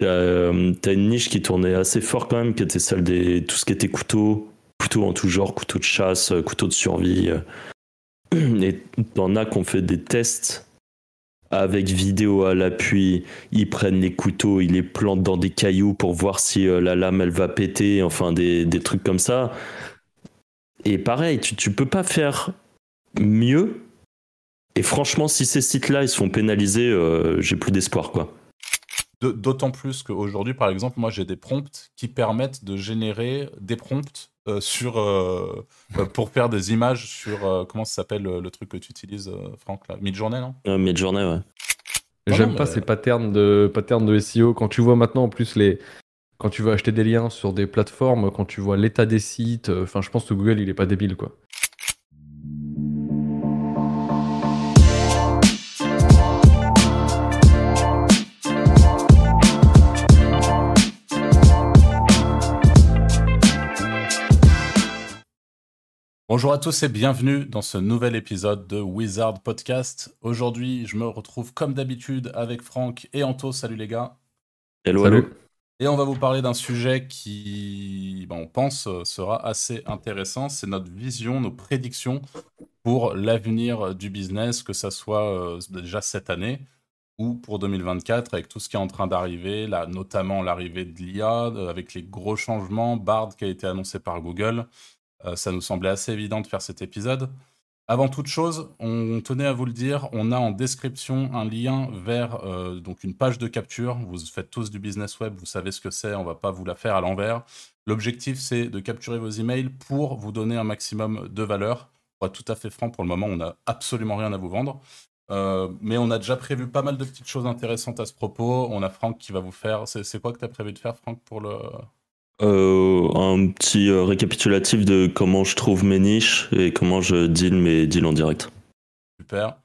t'as une niche qui tournait assez fort quand même, qui était celle des tout ce qui était couteau, couteau en tout genre, couteau de chasse, couteau de survie. Et t'en as qu'on fait des tests avec vidéo à l'appui, ils prennent les couteaux, ils les plantent dans des cailloux pour voir si euh, la lame elle va péter, enfin des, trucs comme ça. Et pareil, tu, tu peux pas faire mieux. Et franchement, si ces sites-là ils se font pénaliser, euh, j'ai plus d'espoir quoi. D'autant plus qu'aujourd'hui, par exemple, moi j'ai des prompts qui permettent de générer des prompts euh, sur, euh, euh, pour faire des images sur. comment ça s'appelle le, truc que tu utilises, Franck là Midjourney, non? Midjourney, ouais. J'aime pas ces patterns de, patterns de SEO. Quand tu vois maintenant en plus les. Quand tu veux acheter des liens sur des plateformes, quand tu vois l'état des sites, enfin, je pense que Google, il est pas débile, quoi. Bonjour à tous et bienvenue dans ce nouvel épisode de Wizard Podcast. Aujourd'hui, je me retrouve comme d'habitude avec Franck et Anto. Salut les gars. Hello, Salut. Et on va vous parler d'un sujet qui, on pense, sera assez intéressant. C'est notre vision, nos prédictions pour l'avenir du business, que ça soit euh, déjà cette année ou pour 2024 avec tout ce qui est en train d'arriver, là, notamment l'arrivée de l'IA, euh, avec les gros changements, Bard qui a été annoncé par Google, euh, ça nous semblait assez évident de faire cet épisode. Avant toute chose, on tenait à vous le dire, on a en description un lien vers euh, donc une page de capture. Vous faites tous du business web, vous savez ce que c'est, on va pas vous la faire à l'envers. L'objectif, c'est de capturer vos emails pour vous donner un maximum de valeur. Pour être tout à fait franc, pour le moment, on n'a absolument rien à vous vendre. Euh, mais on a déjà prévu pas mal de petites choses intéressantes à ce propos. On a Franck qui va vous faire. C'est quoi que tu as prévu de faire, Franck, pour le, euh, un petit euh, récapitulatif de comment je trouve mes niches et comment je deal mes deals en direct. Super.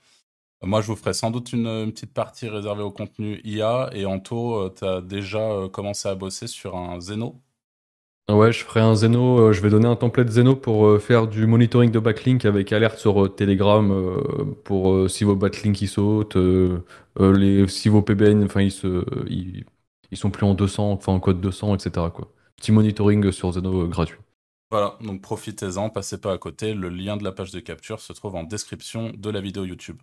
Moi, je vous ferai sans doute une, petite partie réservée au contenu IA. Et Anto, euh, tu as déjà commencé à bosser sur un Zeno? Ouais, je ferai un Zeno. je vais donner un template Zeno pour faire du monitoring de backlink avec alerte sur Telegram pour si vos backlinks ils sautent, les, si vos PBN, enfin ils, se, ils, ils, sont plus en 200, enfin en code 200, etc. Quoi petit monitoring sur Zeno euh, gratuit. Voilà, donc profitez-en, passez pas à côté. Le lien de la page de capture se trouve en description de la vidéo YouTube.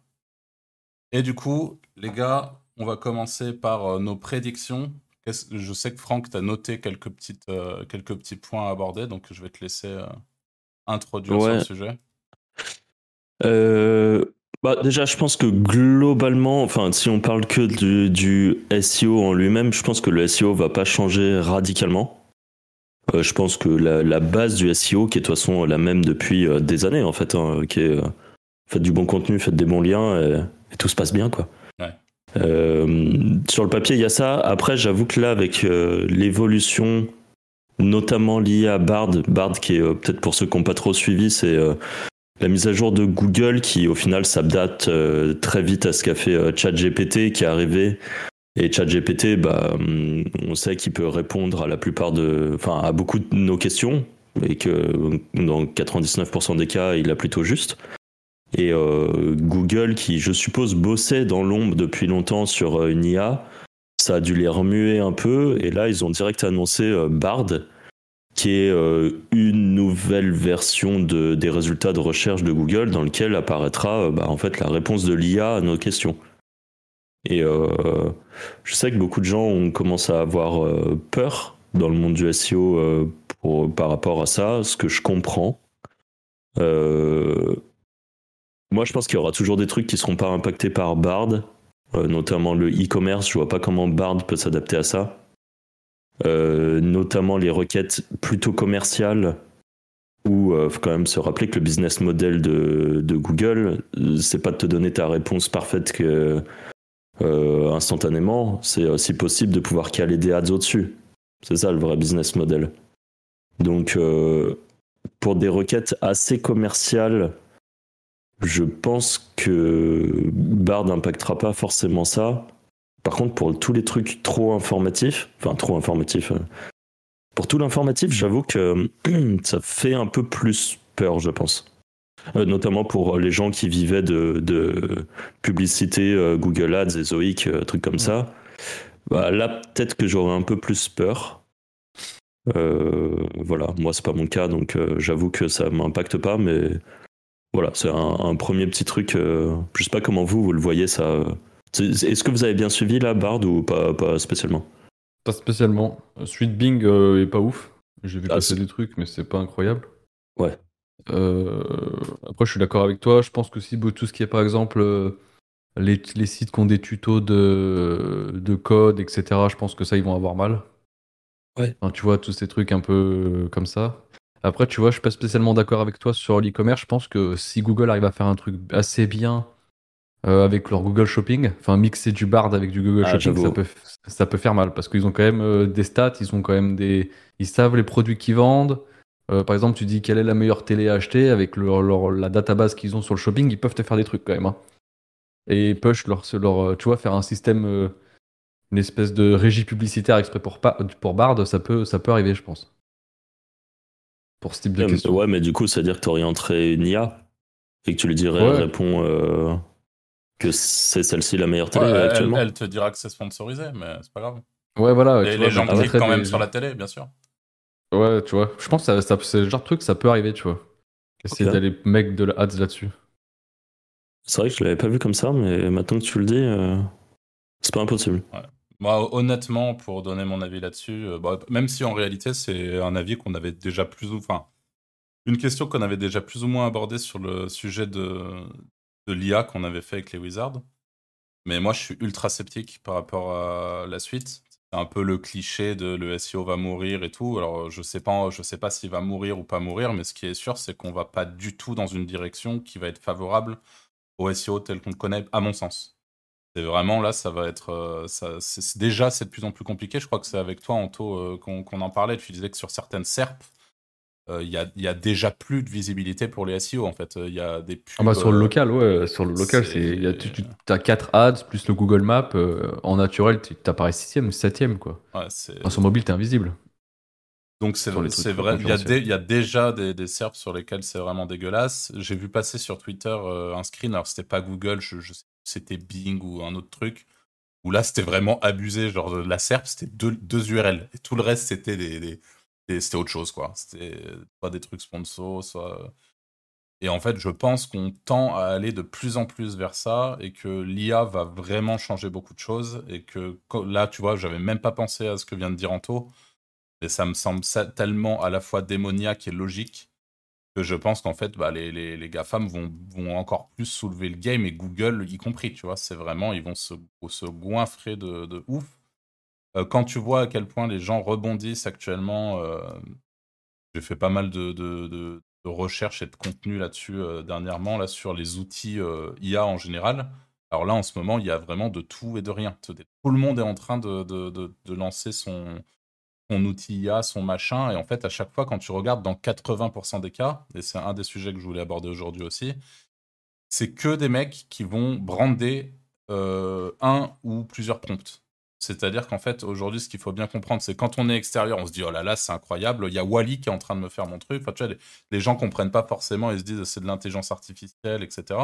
Et du coup, les gars, on va commencer par euh, nos prédictions. Je sais que Franck, tu as noté quelques, petites, euh, quelques petits points à aborder, donc je vais te laisser introduire sur le sujet. Bah, déjà, je pense que globalement, enfin, si on parle que du, du SEO en lui-même, je pense que le SEO va pas changer radicalement. Euh, je pense que la, base du SEO, qui est de toute façon la même depuis euh, des années, en fait, hein, qui est euh, faites du bon contenu, faites des bons liens, et, tout se passe bien, quoi. sur le papier, il y a ça. Après, j'avoue que là, avec l'évolution, notamment liée à Bard, Bard qui est peut-être pour ceux qui n'ont pas trop suivi, c'est la mise à jour de Google qui, au final, s'adapte très vite à ce qu'a fait ChatGPT, qui est arrivé et ChatGPT, bah, hum, on sait qu'il peut répondre à la plupart de, enfin, à beaucoup de nos questions et que dans 99% des cas, il a plutôt juste. Et euh, Google, qui je suppose bossait dans l'ombre depuis longtemps sur euh, une IA, ça a dû les remuer un peu. Et là, ils ont direct annoncé euh, Bard, qui est une nouvelle version de, des résultats de recherche de Google dans lequel apparaîtra bah, en fait la réponse de l'IA à nos questions. Et euh, je sais que beaucoup de gens ont commencé à avoir euh, peur dans le monde du SEO euh, par rapport à ça, ce que je comprends. moi, je pense qu'il y aura toujours des trucs qui ne seront pas impactés par Bard, notamment le e-commerce. Je vois pas comment Bard peut s'adapter à ça. notamment les requêtes plutôt commerciales où il faut quand même se rappeler que le business model de, de Google, c'est pas de te donner ta réponse parfaite que euh, instantanément, c'est aussi possible de pouvoir caler des ads au-dessus. C'est ça le vrai business model. Donc, euh, pour des requêtes assez commerciales, je pense que Bard n'impactera pas forcément ça. Par contre, pour tous les trucs trop informatifs, enfin trop informatifs, euh, pour tout l'informatif, j'avoue que ça fait un peu plus peur, je pense. Euh, notamment pour les gens qui vivaient de, publicité euh, Google Ads et Zoic, euh, trucs comme ça. Bah, là, peut-être que j'aurais un peu plus peur. Euh, voilà, moi, c'est pas mon cas, donc euh, j'avoue que ça m'impacte pas, mais voilà, c'est un, premier petit truc. Euh, je sais pas comment vous, vous le voyez, ça. Est-ce que vous avez bien suivi la Bard ou pas, pas spécialement? Pas spécialement. Suite Bing est pas ouf. J'ai vu ah, passer des trucs, mais c'est pas incroyable. Ouais. Après, je suis d'accord avec toi. Je pense que si tout ce qui est, par exemple, les, les, sites qui ont des tutos de, de code, etc., je pense que ça, ils vont avoir mal. Ouais. tu vois, tous ces trucs un peu comme ça. Après, tu vois, je suis pas spécialement d'accord avec toi sur l'e-commerce. Je pense que si Google arrive à faire un truc assez bien euh, avec leur Google Shopping, enfin mixer du Bard avec du Google ah, Shopping, ça peut, ça peut, faire mal parce qu'ils ont quand même euh, des stats, ils ont quand même des, ils savent les produits qu'ils vendent. Euh, par exemple, tu dis quelle est la meilleure télé à acheter avec leur, la database qu'ils ont sur le shopping, ils peuvent te faire des trucs quand même. Hein. Et Push, leur, leur, tu vois, faire un système une espèce de régie publicitaire exprès pour, pour Bard, ça peut, ça peut arriver, je pense. Pour ce type de question. Ouais, mais du coup, ça veut dire que tu orienterais une IA et que tu lui dirais, réponds euh, que c'est celle-ci la meilleure télé actuellement. Elle, te dira que c'est sponsorisé, mais c'est pas grave. Ouais, voilà. Et les gens cliquent quand même sur la télé, bien sûr. Ouais, tu vois. Je pense que ça, c'est le genre de truc, ça peut arriver, tu vois. Essayer d'aller mec de la ads là-dessus. C'est vrai que je l'avais pas vu comme ça, mais maintenant que tu le dis, euh, c'est pas impossible. Ouais. Moi, honnêtement, pour donner mon avis là-dessus, euh, bah, même si en réalité c'est un avis qu'on avait déjà plus ou enfin une question qu'on avait déjà plus ou moins abordée sur le sujet de, de l'IA qu'on avait fait avec les Wizards. Mais moi, je suis ultra sceptique par rapport à la suite. C'est un peu le cliché de le SEO va mourir et tout. Alors, je sais pas, je sais pas s'il va mourir ou pas mourir, mais ce qui est sûr, c'est qu'on va pas du tout dans une direction qui va être favorable au SEO tel qu'on le connaît, à mon sens. C'est vraiment là, ça va être. Euh, ça, déjà, c'est de plus en plus compliqué. Je crois que c'est avec toi, Anto, euh, qu'on en parlait. Tu disais que sur certaines SERP, euh, il y, a, déjà plus de visibilité pour les SEO en fait. Il y a des ah bah sur le local, ouais. Sur le local, c'est tu, as 4 ads plus le Google Maps. en naturel, tu apparais 6ème, 7ème quoi. Ouais, sur mobile, tu es invisible. Donc c'est vrai, il y, a il y, a déjà des, des SERP sur lesquels c'est vraiment dégueulasse. J'ai vu passer sur Twitter un screen, alors c'était pas Google, je, je sais c'était Bing ou un autre truc, où là c'était vraiment abusé, genre la SERP c'était deux, deux, URL, et tout le reste c'était des, c'était autre chose quoi. C'était pas des trucs sponsors, soit. Et en fait, je pense qu'on tend à aller de plus en plus vers ça et que l'IA va vraiment changer beaucoup de choses. Et que là, tu vois, j'avais même pas pensé à ce que vient de dire Anto, mais ça me semble tellement à la fois démoniaque et logique que je pense qu'en fait, bah, les, les, les GAFAM vont, vont encore plus soulever le game et Google y compris, tu vois. C'est vraiment, ils vont se, se goinfrer de, de ouf. Euh, quand tu vois à quel point les gens rebondissent actuellement, euh, j'ai fait pas mal de, recherches et de contenu là-dessus euh, dernièrement, là, sur les outils IA en général. Alors là, en ce moment, il y a vraiment de tout et de rien. Tout le monde est en train de, lancer son, outil IA, son machin. Et en fait, à chaque fois, quand tu regardes dans 80% des cas, et c'est un des sujets que je voulais aborder aujourd'hui aussi, c'est que des mecs qui vont brander un ou plusieurs prompts. C'est-à-dire qu'en fait, aujourd'hui, ce qu'il faut bien comprendre, c'est quand on est extérieur, on se dit, oh là là, c'est incroyable, il y a Wally qui est en train de me faire mon truc. Enfin, tu les, gens comprennent pas forcément, ils se disent, c'est de l'intelligence artificielle, etc.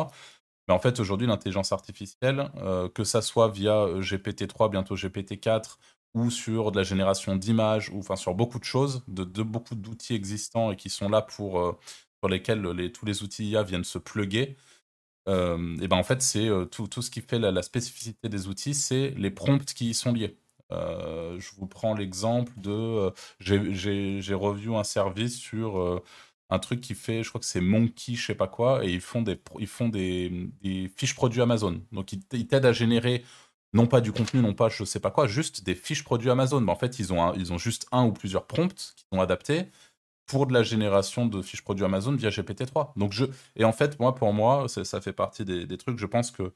Mais en fait, aujourd'hui, l'intelligence artificielle, euh, que ça soit via euh, GPT-3, bientôt GPT-4, ou sur de la génération d'images, ou enfin sur beaucoup de choses, de, beaucoup d'outils existants et qui sont là pour euh, lesquels les, tous les outils IA viennent se plugger. Euh, et ben en fait, c'est euh, tout, tout, ce qui fait la, spécificité des outils, c'est les prompts qui y sont liés. je vous prends l'exemple de. J'ai revu un service sur un truc qui fait, je crois que c'est Monkey, je sais pas quoi, et ils font des, ils font des, fiches produits Amazon. Donc ils t'aident à générer non pas du contenu, non pas je sais pas quoi, juste des fiches produits Amazon. Mais en fait, ils ont, ils ont juste un ou plusieurs prompts qui sont adaptés pour de la génération de fiches produits Amazon via GPT-3. Donc je, et en fait, moi, pour moi, ça fait partie des, trucs. Je pense que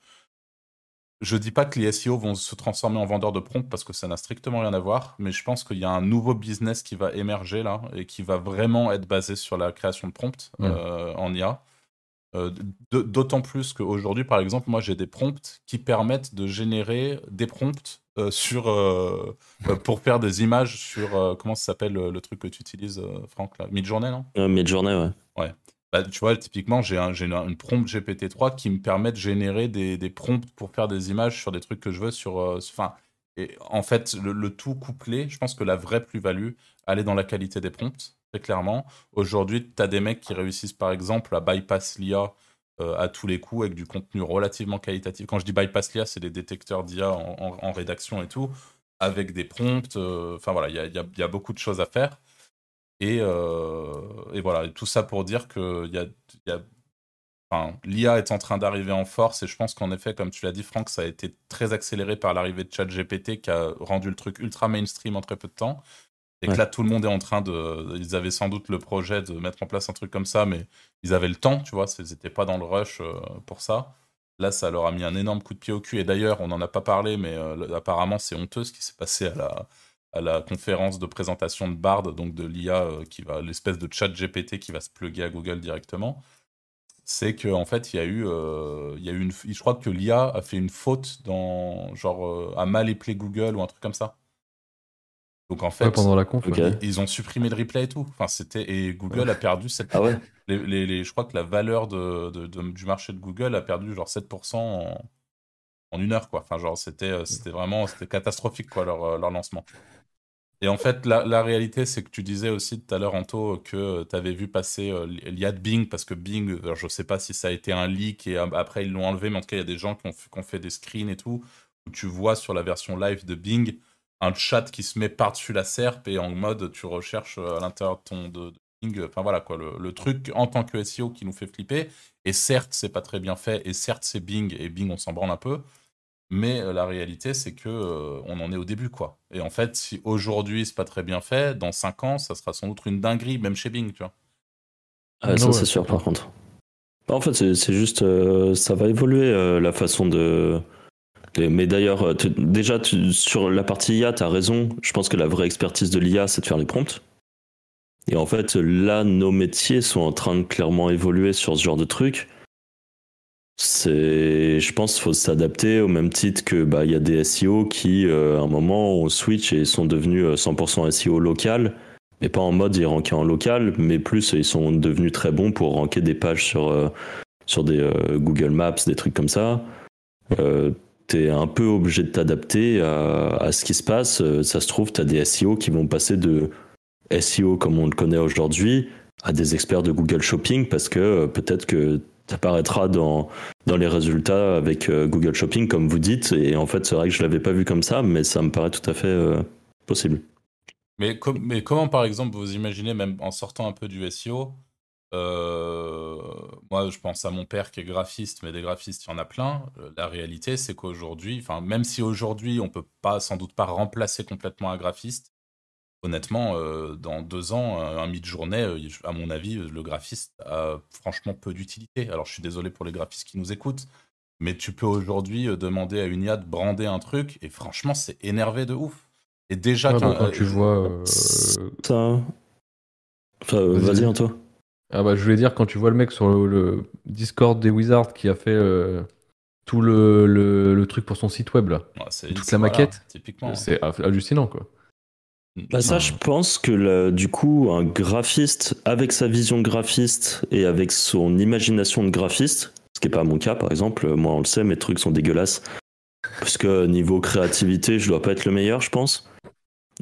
je dis pas que les SEO vont se transformer en vendeurs de prompts parce que ça n'a strictement rien à voir, mais je pense qu'il y a un nouveau business qui va émerger là et qui va vraiment être basé sur la création de prompts euh, en IA. Euh, d'autant plus qu'aujourd'hui, par exemple, moi j'ai des prompts qui permettent de générer des prompts euh, sur, euh, pour faire des images sur. comment ça s'appelle le, truc que tu utilises, Franck là? Midjourney, non? Midjourney, ouais. Ouais. Bah, tu vois, typiquement, j'ai un, une, une prompt GPT-3 qui me permet de générer des, des, prompts pour faire des images sur des trucs que je veux. sur Enfin, Et en fait, le, tout couplé, je pense que la vraie plus-value, elle est dans la qualité des prompts, très clairement. Aujourd'hui, tu as des mecs qui réussissent par exemple à bypass l'IA euh, à tous les coups avec du contenu relativement qualitatif. Quand je dis bypass l'IA, c'est des détecteurs d'IA en, rédaction et tout, avec des prompts. Euh, enfin voilà, il y a, beaucoup de choses à faire. Et, euh, et voilà, tout ça pour dire que y y a l'IA est en train d'arriver en force et je pense qu'en effet, comme tu l'as dit, Franck, ça a été très accéléré par l'arrivée de ChatGPT qui a rendu le truc ultra mainstream en très peu de temps. Et que là, tout le monde est en train de. Ils avaient sans doute le projet de mettre en place un truc comme ça, mais ils avaient le temps, tu vois, ils n'étaient pas dans le rush euh, pour ça. Là, ça leur a mis un énorme coup de pied au cul. Et d'ailleurs, on n'en a pas parlé, mais euh, apparemment, c'est honteux ce qui s'est passé à la, à la conférence de présentation de Bard, donc de l'IA, euh, qui va l'espèce de chat GPT qui va se plugger à Google directement c'est qu'en en fait, il y a eu, euh, il y a eu une, je crois que l'IA a fait une faute dans, genre, a mal éplé Google ou un truc comme ça. Donc en fait, pendant la conf, ils ont supprimé le replay et tout. Enfin, c'était et Google a perdu cette. Ah ouais. Les, les, je crois que la valeur de, du marché de Google a perdu genre 7% en, en une heure quoi. Enfin genre c'était euh, c'était vraiment c'était catastrophique quoi leur, leur lancement. Et en fait, la, réalité, c'est que tu disais aussi tout à l'heure, Anto, que tu avais vu passer euh, l'IA de Bing, parce que Bing, je ne sais pas si ça a été un leak et après ils l'ont enlevé, mais en tout cas, il y a des gens qui ont, fait des screens et tout, où tu vois sur la version live de Bing un chat qui se met par-dessus la SERP et en mode tu recherches euh, à l'intérieur de ton de, Bing. Enfin voilà, quoi, le, le, truc en tant que SEO qui nous fait flipper. Et certes, c'est pas très bien fait, et certes, c'est Bing, et Bing, on s'en branle un peu. Mais euh, la réalité, c'est que euh, on en est au début, quoi. Et en fait, si aujourd'hui c'est pas très bien fait, dans 5 ans, ça sera sans doute une dinguerie, même chez Bing, tu vois. Ah, ça, c'est sûr, par contre. En fait, c'est juste, euh, ça va évoluer la façon de. Mais d'ailleurs, déjà, sur la partie IA, tu as raison. Je pense que la vraie expertise de l'IA, c'est de faire les prompts. Et en fait, là, nos métiers sont en train de clairement évoluer sur ce genre de trucs. C'est, je pense, qu'il faut s'adapter au même titre que bah y a des SEO qui, euh, à un moment, ont switch et sont devenus 100% euh, SEO local, mais pas en mode ils rankaient en local, mais plus ils sont devenus très bons pour ranker des pages sur euh, sur des Google Maps, des trucs comme ça. Tu un peu obligé de t'adapter à, ce qui se passe. ça se trouve, tu as des SEO qui vont passer de SEO comme on le connaît aujourd'hui à des experts de Google Shopping parce que peut-être que apparaîtra dans, dans les résultats avec euh, Google Shopping, comme vous dites. Et en fait, c'est vrai que je l'avais pas vu comme ça, mais ça me paraît tout à fait euh, possible. Mais, mais comment, par exemple, vous imaginez, même en sortant un peu du SEO, euh, moi, je pense à mon père qui est graphiste, mais des graphistes, il y en a plein. La réalité, c'est qu'aujourd'hui, enfin, même si aujourd'hui, on peut pas, sans doute pas remplacer complètement un graphiste, honnêtement, euh, dans deux ans, un mid-journée, euh, à mon avis, le graphiste a franchement peu d'utilité. Alors, je suis désolé pour les graphistes qui nous écoutent, mais tu peux aujourd'hui euh, demander à une IA de brander un truc, et franchement, c'est énervé de ouf. Et déjà, quand tu vois. Ça. Vas-y, en toi. Ah bah, je voulais dire, quand tu vois le mec sur le, Discord des Wizards qui a fait tout le, le, truc pour son site web, là, toute la maquette, c'est hallucinant, quoi. Bah ça, je pense que du coup, un graphiste, avec sa vision graphiste et avec son imagination de graphiste, ce qui n'est pas mon cas par exemple, moi on le sait, mes trucs sont dégueulasses, parce que niveau créativité, je dois pas être le meilleur, je pense.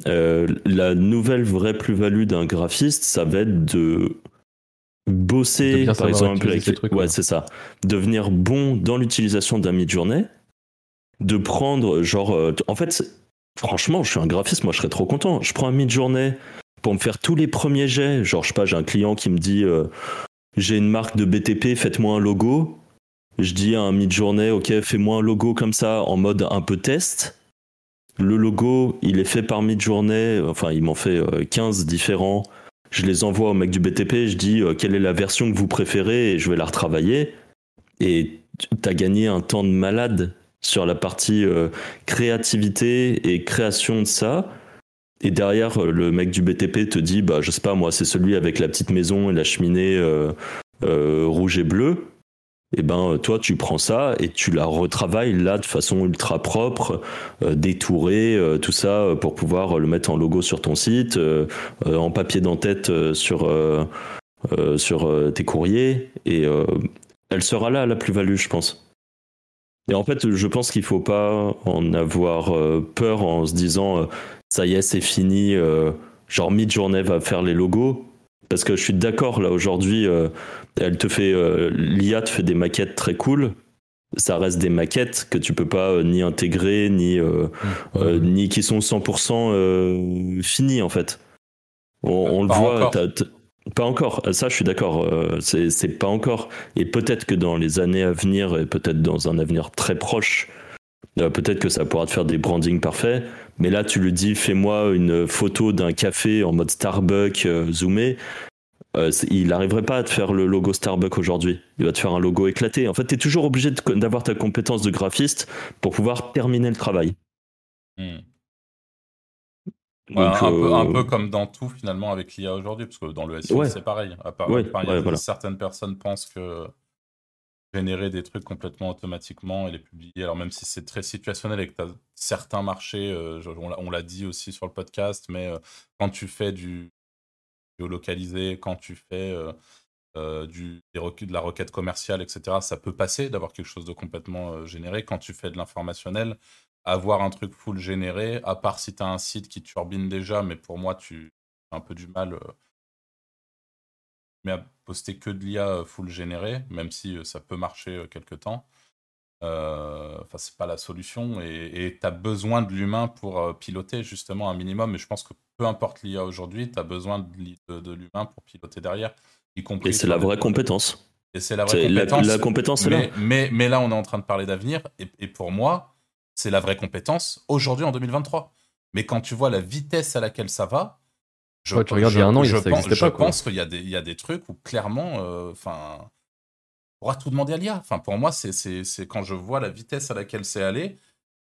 Euh, la nouvelle vraie plus-value d'un graphiste, ça va être de bosser, par exemple, avec... ouais, c'est ça, devenir bon dans l'utilisation d'un mid-journée, de prendre, genre, euh, en fait, Franchement, je suis un graphiste, moi je serais trop content. Je prends un mid-journée pour me faire tous les premiers jets. Genre, je sais pas, j'ai un client qui me dit euh, j'ai une marque de BTP, faites-moi un logo. Je dis à un mid-journée, ok, fais-moi un logo comme ça en mode un peu test. Le logo, il est fait par mid-journée, enfin, il m'en fait 15 euh, différents. Je les envoie au mec du BTP, je dis euh, quelle est la version que vous préférez et je vais la retravailler. Et t'as gagné un temps de malade sur la partie euh, créativité et création de ça. Et derrière, euh, le mec du BTP te dit, bah, je sais pas, moi, c'est celui avec la petite maison et la cheminée rouge et bleue. Eh ben, toi, tu prends ça et tu la retravailles là de façon ultra propre, détourée, tout ça, pour pouvoir le mettre en logo sur ton site, en papier d'en-tête sur, sur tes courriers. Et elle sera là, la plus-value, je pense. Et en fait, je pense qu'il faut pas en avoir euh, peur en se disant ça y est, c'est fini. genre Midjourney va faire les logos. Parce que je suis d'accord là aujourd'hui, elle te fait l'IA te fait des maquettes très cool. Ça reste des maquettes que tu peux pas ni intégrer ni mmh. ni qui sont 100% finies en fait. On, le voit. Pas encore, ça je suis d'accord, euh, c'est pas encore. Et peut-être que dans les années à venir, et peut-être dans un avenir très proche, euh, peut-être que ça pourra te faire des brandings parfaits. Mais là, tu lui dis, fais-moi une photo d'un café en mode Starbucks euh, zoomé. Il n'arriverait pas à te faire le logo Starbucks aujourd'hui. Il va te faire un logo éclaté. En fait, tu es toujours obligé d'avoir ta compétence de graphiste pour pouvoir terminer le travail. Hmm un, peu, euh, comme dans tout finalement avec l'IA aujourd'hui, parce que dans le SEO c'est pareil. À part, Certaines personnes pensent que générer des trucs complètement automatiquement et les publier, alors même si c'est très situationnel et que tu as certains marchés, euh, on l'a dit aussi sur le podcast, mais euh, quand tu fais du géolocalisé, quand tu fais du, de la requête commerciale, etc., ça peut passer d'avoir quelque chose de complètement généré. Quand tu fais de l'informationnel, avoir un truc full généré, à part si tu as un site qui turbine déjà, mais pour moi, tu as un peu du mal euh, mais à poster que de l'IA euh, full généré, même si euh, ça peut marcher quelque temps. Enfin, c'est pas la solution et tu as besoin de l'humain pour piloter justement un minimum. Et je pense que peu importe l'IA aujourd'hui, tu as besoin de, de, l'humain pour piloter derrière. Y compris et c'est la vraie compétence. Et c'est la vraie compétence. La, compétence mais, là. Mais, mais, là, on est en train de parler d'avenir. et, pour moi, c'est la vraie compétence aujourd'hui en 2023. Mais quand tu vois la vitesse à laquelle ça va, je, tu regardes il y a un an, je, ça pense, je pense qu'il y, a des, y a des trucs où clairement, euh, enfin, on pourra tout demander à l'IA. Enfin, pour moi, c'est quand je vois la vitesse à laquelle c'est allé,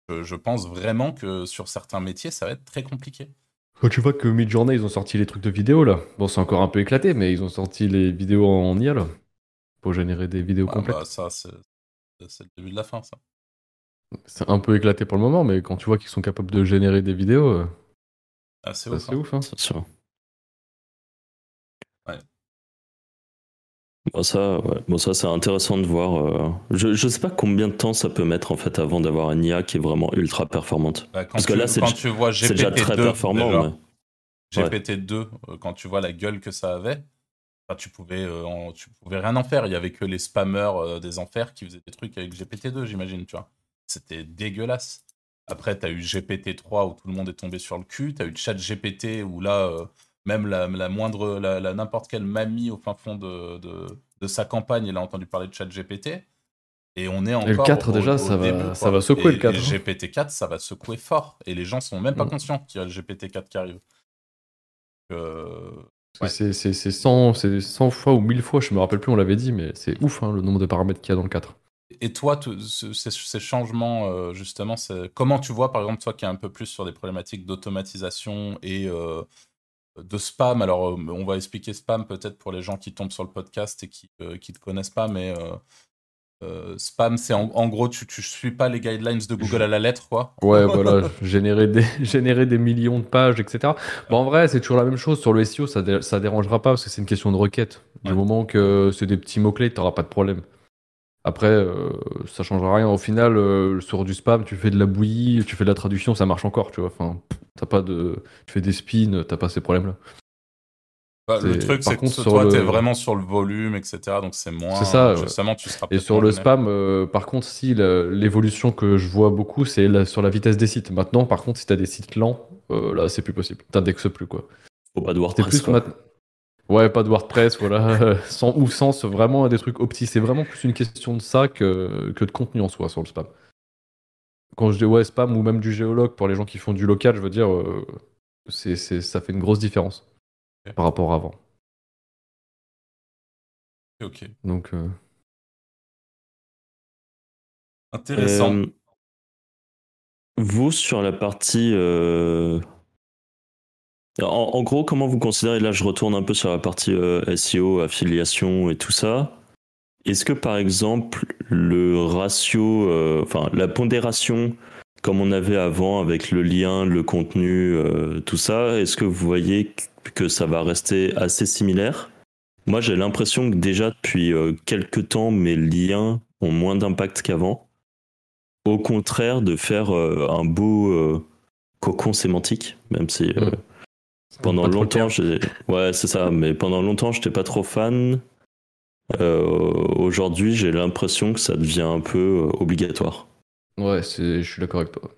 je, pense vraiment que sur certains métiers, ça va être très compliqué. Quand tu vois que Midjourney, ils ont sorti les trucs de vidéo là. Bon, c'est encore un peu éclaté, mais ils ont sorti les vidéos en IA là. Pour générer des vidéos complètes. Bah, ça, c'est le début de la fin, ça. C'est un peu éclaté pour le moment, mais quand tu vois qu'ils sont capables de générer des vidéos, euh, ah, c'est ouf. C'est ouf, hein. Bon, ça, bon, ça c'est intéressant de voir. Euh, je, je sais pas combien de temps ça peut mettre en fait avant d'avoir une IA qui est vraiment ultra performante. Bah, Parce que là, c'est déjà très performant. GPT-2, euh, quand tu vois la gueule que ça avait, tu pouvais, tu pouvais rien en faire. Il y avait que les spammers des enfers qui faisaient des trucs avec GPT-2, j'imagine, tu vois c'était dégueulasse. Après, tu as eu GPT-3 où tout le monde est tombé sur le cul. Tu as eu ChatGPT où là, euh, même la, moindre, la, n'importe quelle mamie au fin fond de, de, sa campagne, elle a entendu parler de ChatGPT. Et on est encore. Et le 4 déjà, ça, va, ça va secouer le 4. Et hein. GPT-4, ça va secouer fort. Et les gens sont même pas mm. conscients qu'il y a le GPT-4 qui arrive. Euh, c'est 100, 100, fois ou 1000 fois, je me rappelle plus, on l'avait dit, mais c'est ouf hein, le nombre de paramètres qu'il y a dans le 4. Et toi, ces, changements, euh, justement, comment tu vois, par exemple, toi qui es un peu plus sur des problématiques d'automatisation et euh, de spam Alors, euh, on va expliquer spam peut-être pour les gens qui tombent sur le podcast et qui ne te connaissent pas, mais spam, c'est en, gros, tu ne suis pas les guidelines de Google à la lettre, quoi. Ouais, voilà, générer des, générer des millions de pages, etc. Bon, en vrai, c'est toujours la même chose. Sur le SEO, ça, ne dérangera pas parce que c'est une question de requête. Du moment que c'est des petits mots-clés, tu n'auras pas de problème. Après, euh, ça changera rien. Au final, euh, sur du spam, tu fais de la bouillie, tu fais de la traduction, ça marche encore, tu vois. Enfin, t'as pas de, tu fais des spins, t'as pas ces problèmes-là. Bah, le truc, c'est que toi, tu t'es vraiment sur le volume, etc. Donc c'est moins. C'est ça. Justement, tu seras. Et sur le spam, euh, par contre, si l'évolution que je vois beaucoup, c'est sur la vitesse des sites. Maintenant, par contre, si t'as des sites lents, là, c'est plus possible. T'indexes plus, quoi. Faut pas devoir plus Ouais, pas de WordPress, voilà. sans, ou sans vraiment des trucs opti. C'est vraiment plus une question de ça que, que de contenu en soi sur le spam. Quand je dis ouais, spam ou même du géologue pour les gens qui font du local, je veux dire, euh, c'est, ça fait une grosse différence par rapport à avant. Ok. Donc. Euh, Intéressant. Euh, vous, sur la partie en, gros, comment vous considérez, là je retourne un peu sur la partie euh, SEO, affiliation et tout ça. Est-ce que par exemple le ratio, euh, enfin la pondération comme on avait avant avec le lien, le contenu, euh, tout ça, est-ce que vous voyez que ça va rester assez similaire? Moi j'ai l'impression que déjà depuis quelques temps mes liens ont moins d'impact qu'avant. au contraire de faire un beau cocon sémantique, même si mm. Pendant longtemps, ouais, c'est ça, mais pendant longtemps, j'étais pas trop fan. Aujourd'hui, j'ai l'impression que ça devient un peu obligatoire. Ouais, je suis d'accord avec toi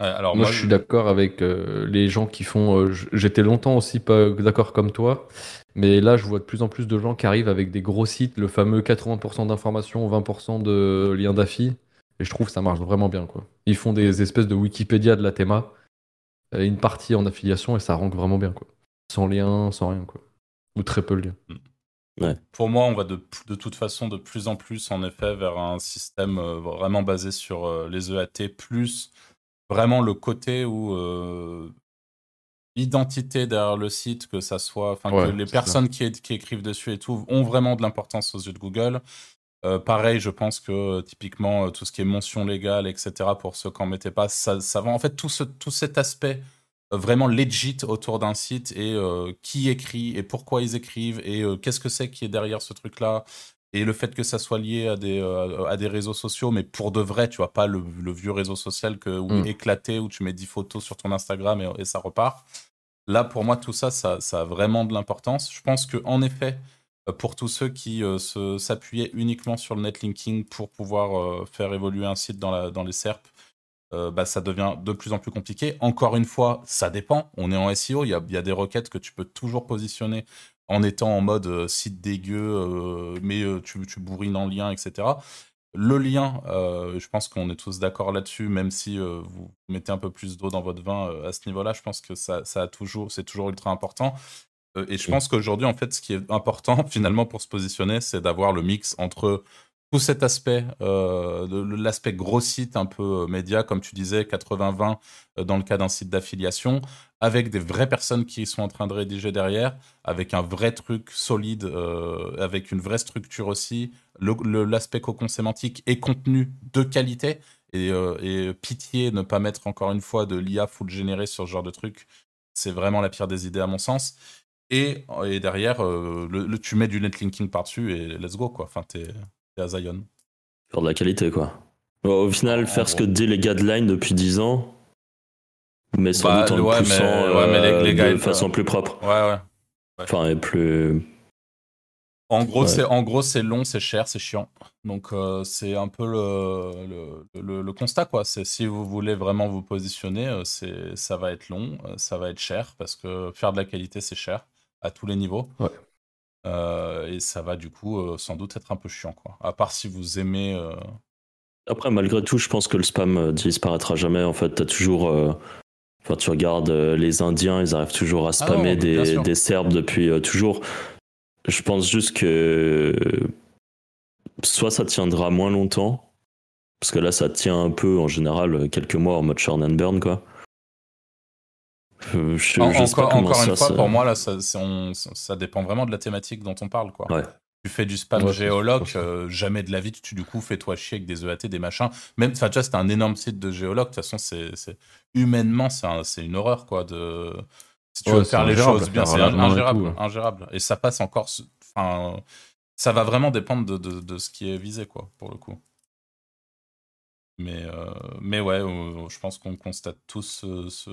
alors moi, je suis d'accord avec euh, les gens qui font. Euh, j'étais longtemps aussi pas d'accord comme toi, mais là, je vois de plus en plus de gens qui arrivent avec des gros sites, le fameux 80% d'informations, 20% de liens d'affi, et je trouve que ça marche vraiment bien. Quoi. Ils font des espèces de Wikipédia de la théma, une partie en affiliation, et ça rank vraiment bien. Quoi. Sans lien, sans rien. Quoi. Ou très peu de liens. Mm. Pour moi, on va de, de, toute façon de plus en plus, en effet, vers un système euh, vraiment basé sur les EAT, plus vraiment le côté où euh, l'identité derrière le site, que ça soit, enfin que les personnes qui, qui, écrivent dessus et tout ont vraiment de l'importance aux yeux de Google. Euh, pareil, je pense que typiquement tout ce qui est mention légale, etc. Pour ceux qui n'en mettaient pas, ça, ça va en fait tout, ce, tout cet aspect vraiment legit autour d'un site et qui écrit et pourquoi ils écrivent et qu'est-ce que c'est qui est derrière ce truc-là et le fait que ça soit lié à des, euh, à des réseaux sociaux, mais pour de vrai, tu vois, pas le, vieux réseau social que, où, mm. éclaté où tu mets 10 photos sur ton Instagram et, ça repart. Là, pour moi, tout ça, ça, a vraiment de l'importance. Je pense qu'en effet, euh, pour tous ceux qui euh, s'appuyaient uniquement sur le netlinking pour pouvoir faire évoluer un site dans, les SERP, bah, ça devient de plus en plus compliqué. Encore une fois, ça dépend. On est en SEO, il y a, des requêtes que tu peux toujours positionner en étant en mode euh, site dégueu, euh, mais euh, tu, bourrines en lien, etc. Le lien, je pense qu'on est tous d'accord là-dessus, même si vous mettez un peu plus d'eau dans votre vin à ce niveau-là, je pense que ça, c'est toujours ultra important. Et je pense qu'aujourd'hui, en fait, ce qui est important finalement pour se positionner, c'est d'avoir le mix entre tout cet aspect, euh, l'aspect gros site un peu euh, média, comme tu disais, 80-20 euh, dans le cas d'un site d'affiliation, avec des vraies personnes qui sont en train de rédiger derrière, avec un vrai truc solide, avec une vraie structure aussi, l'aspect cocon sémantique et contenu de qualité. Et, pitié, ne pas mettre encore une fois de l'IA full généré sur ce genre de truc, c'est vraiment la pire des idées à mon sens. Et, et derrière, le, tu mets du netlinking par-dessus et let's go, quoi. Enfin, t'es à Zion. Faire de la qualité, quoi. au final, faire ce que dit les guidelines depuis 10 ans, mais sans bah, doute en le poussant euh, de façon plus propre. Ouais, ouais. Enfin, et plus. En gros, c'est en gros c'est long, c'est cher, c'est chiant. Donc euh, c'est un peu le, le, le, constat quoi. C'est si vous voulez vraiment vous positionner, euh, c'est ça va être long, ça va être cher parce que faire de la qualité c'est cher à tous les niveaux. Ouais. Euh, et ça va du coup euh, sans doute être un peu chiant, quoi. À part si vous aimez. Euh, Après, malgré tout, je pense que le spam disparaîtra jamais. En fait, as toujours. Enfin, tu regardes les Indiens, ils arrivent toujours à ah spammer des, des, Serbes depuis toujours. Je pense juste que soit ça tiendra moins longtemps, parce que là, ça tient un peu en général quelques mois en mode churn and burn, quoi. Euh, encore, encore une fois, pour moi, là, ça, ça, dépend vraiment de la thématique dont on parle. Quoi. Tu fais du spam géologue, euh, jamais de la vie, tu du coup fais-toi chier avec des EAT, des machins. Même, tu vois, c'est un énorme site de géologue. De toute façon, c'est humainement, c'est une horreur, quoi. De si tu veux faire les choses bien, c'est ingérable, ingérable. Et ça passe encore. Enfin, ça va vraiment dépendre de, de, de, ce qui est visé, quoi, pour le coup. Mais, euh, mais ouais, je pense qu'on constate tous ce, ce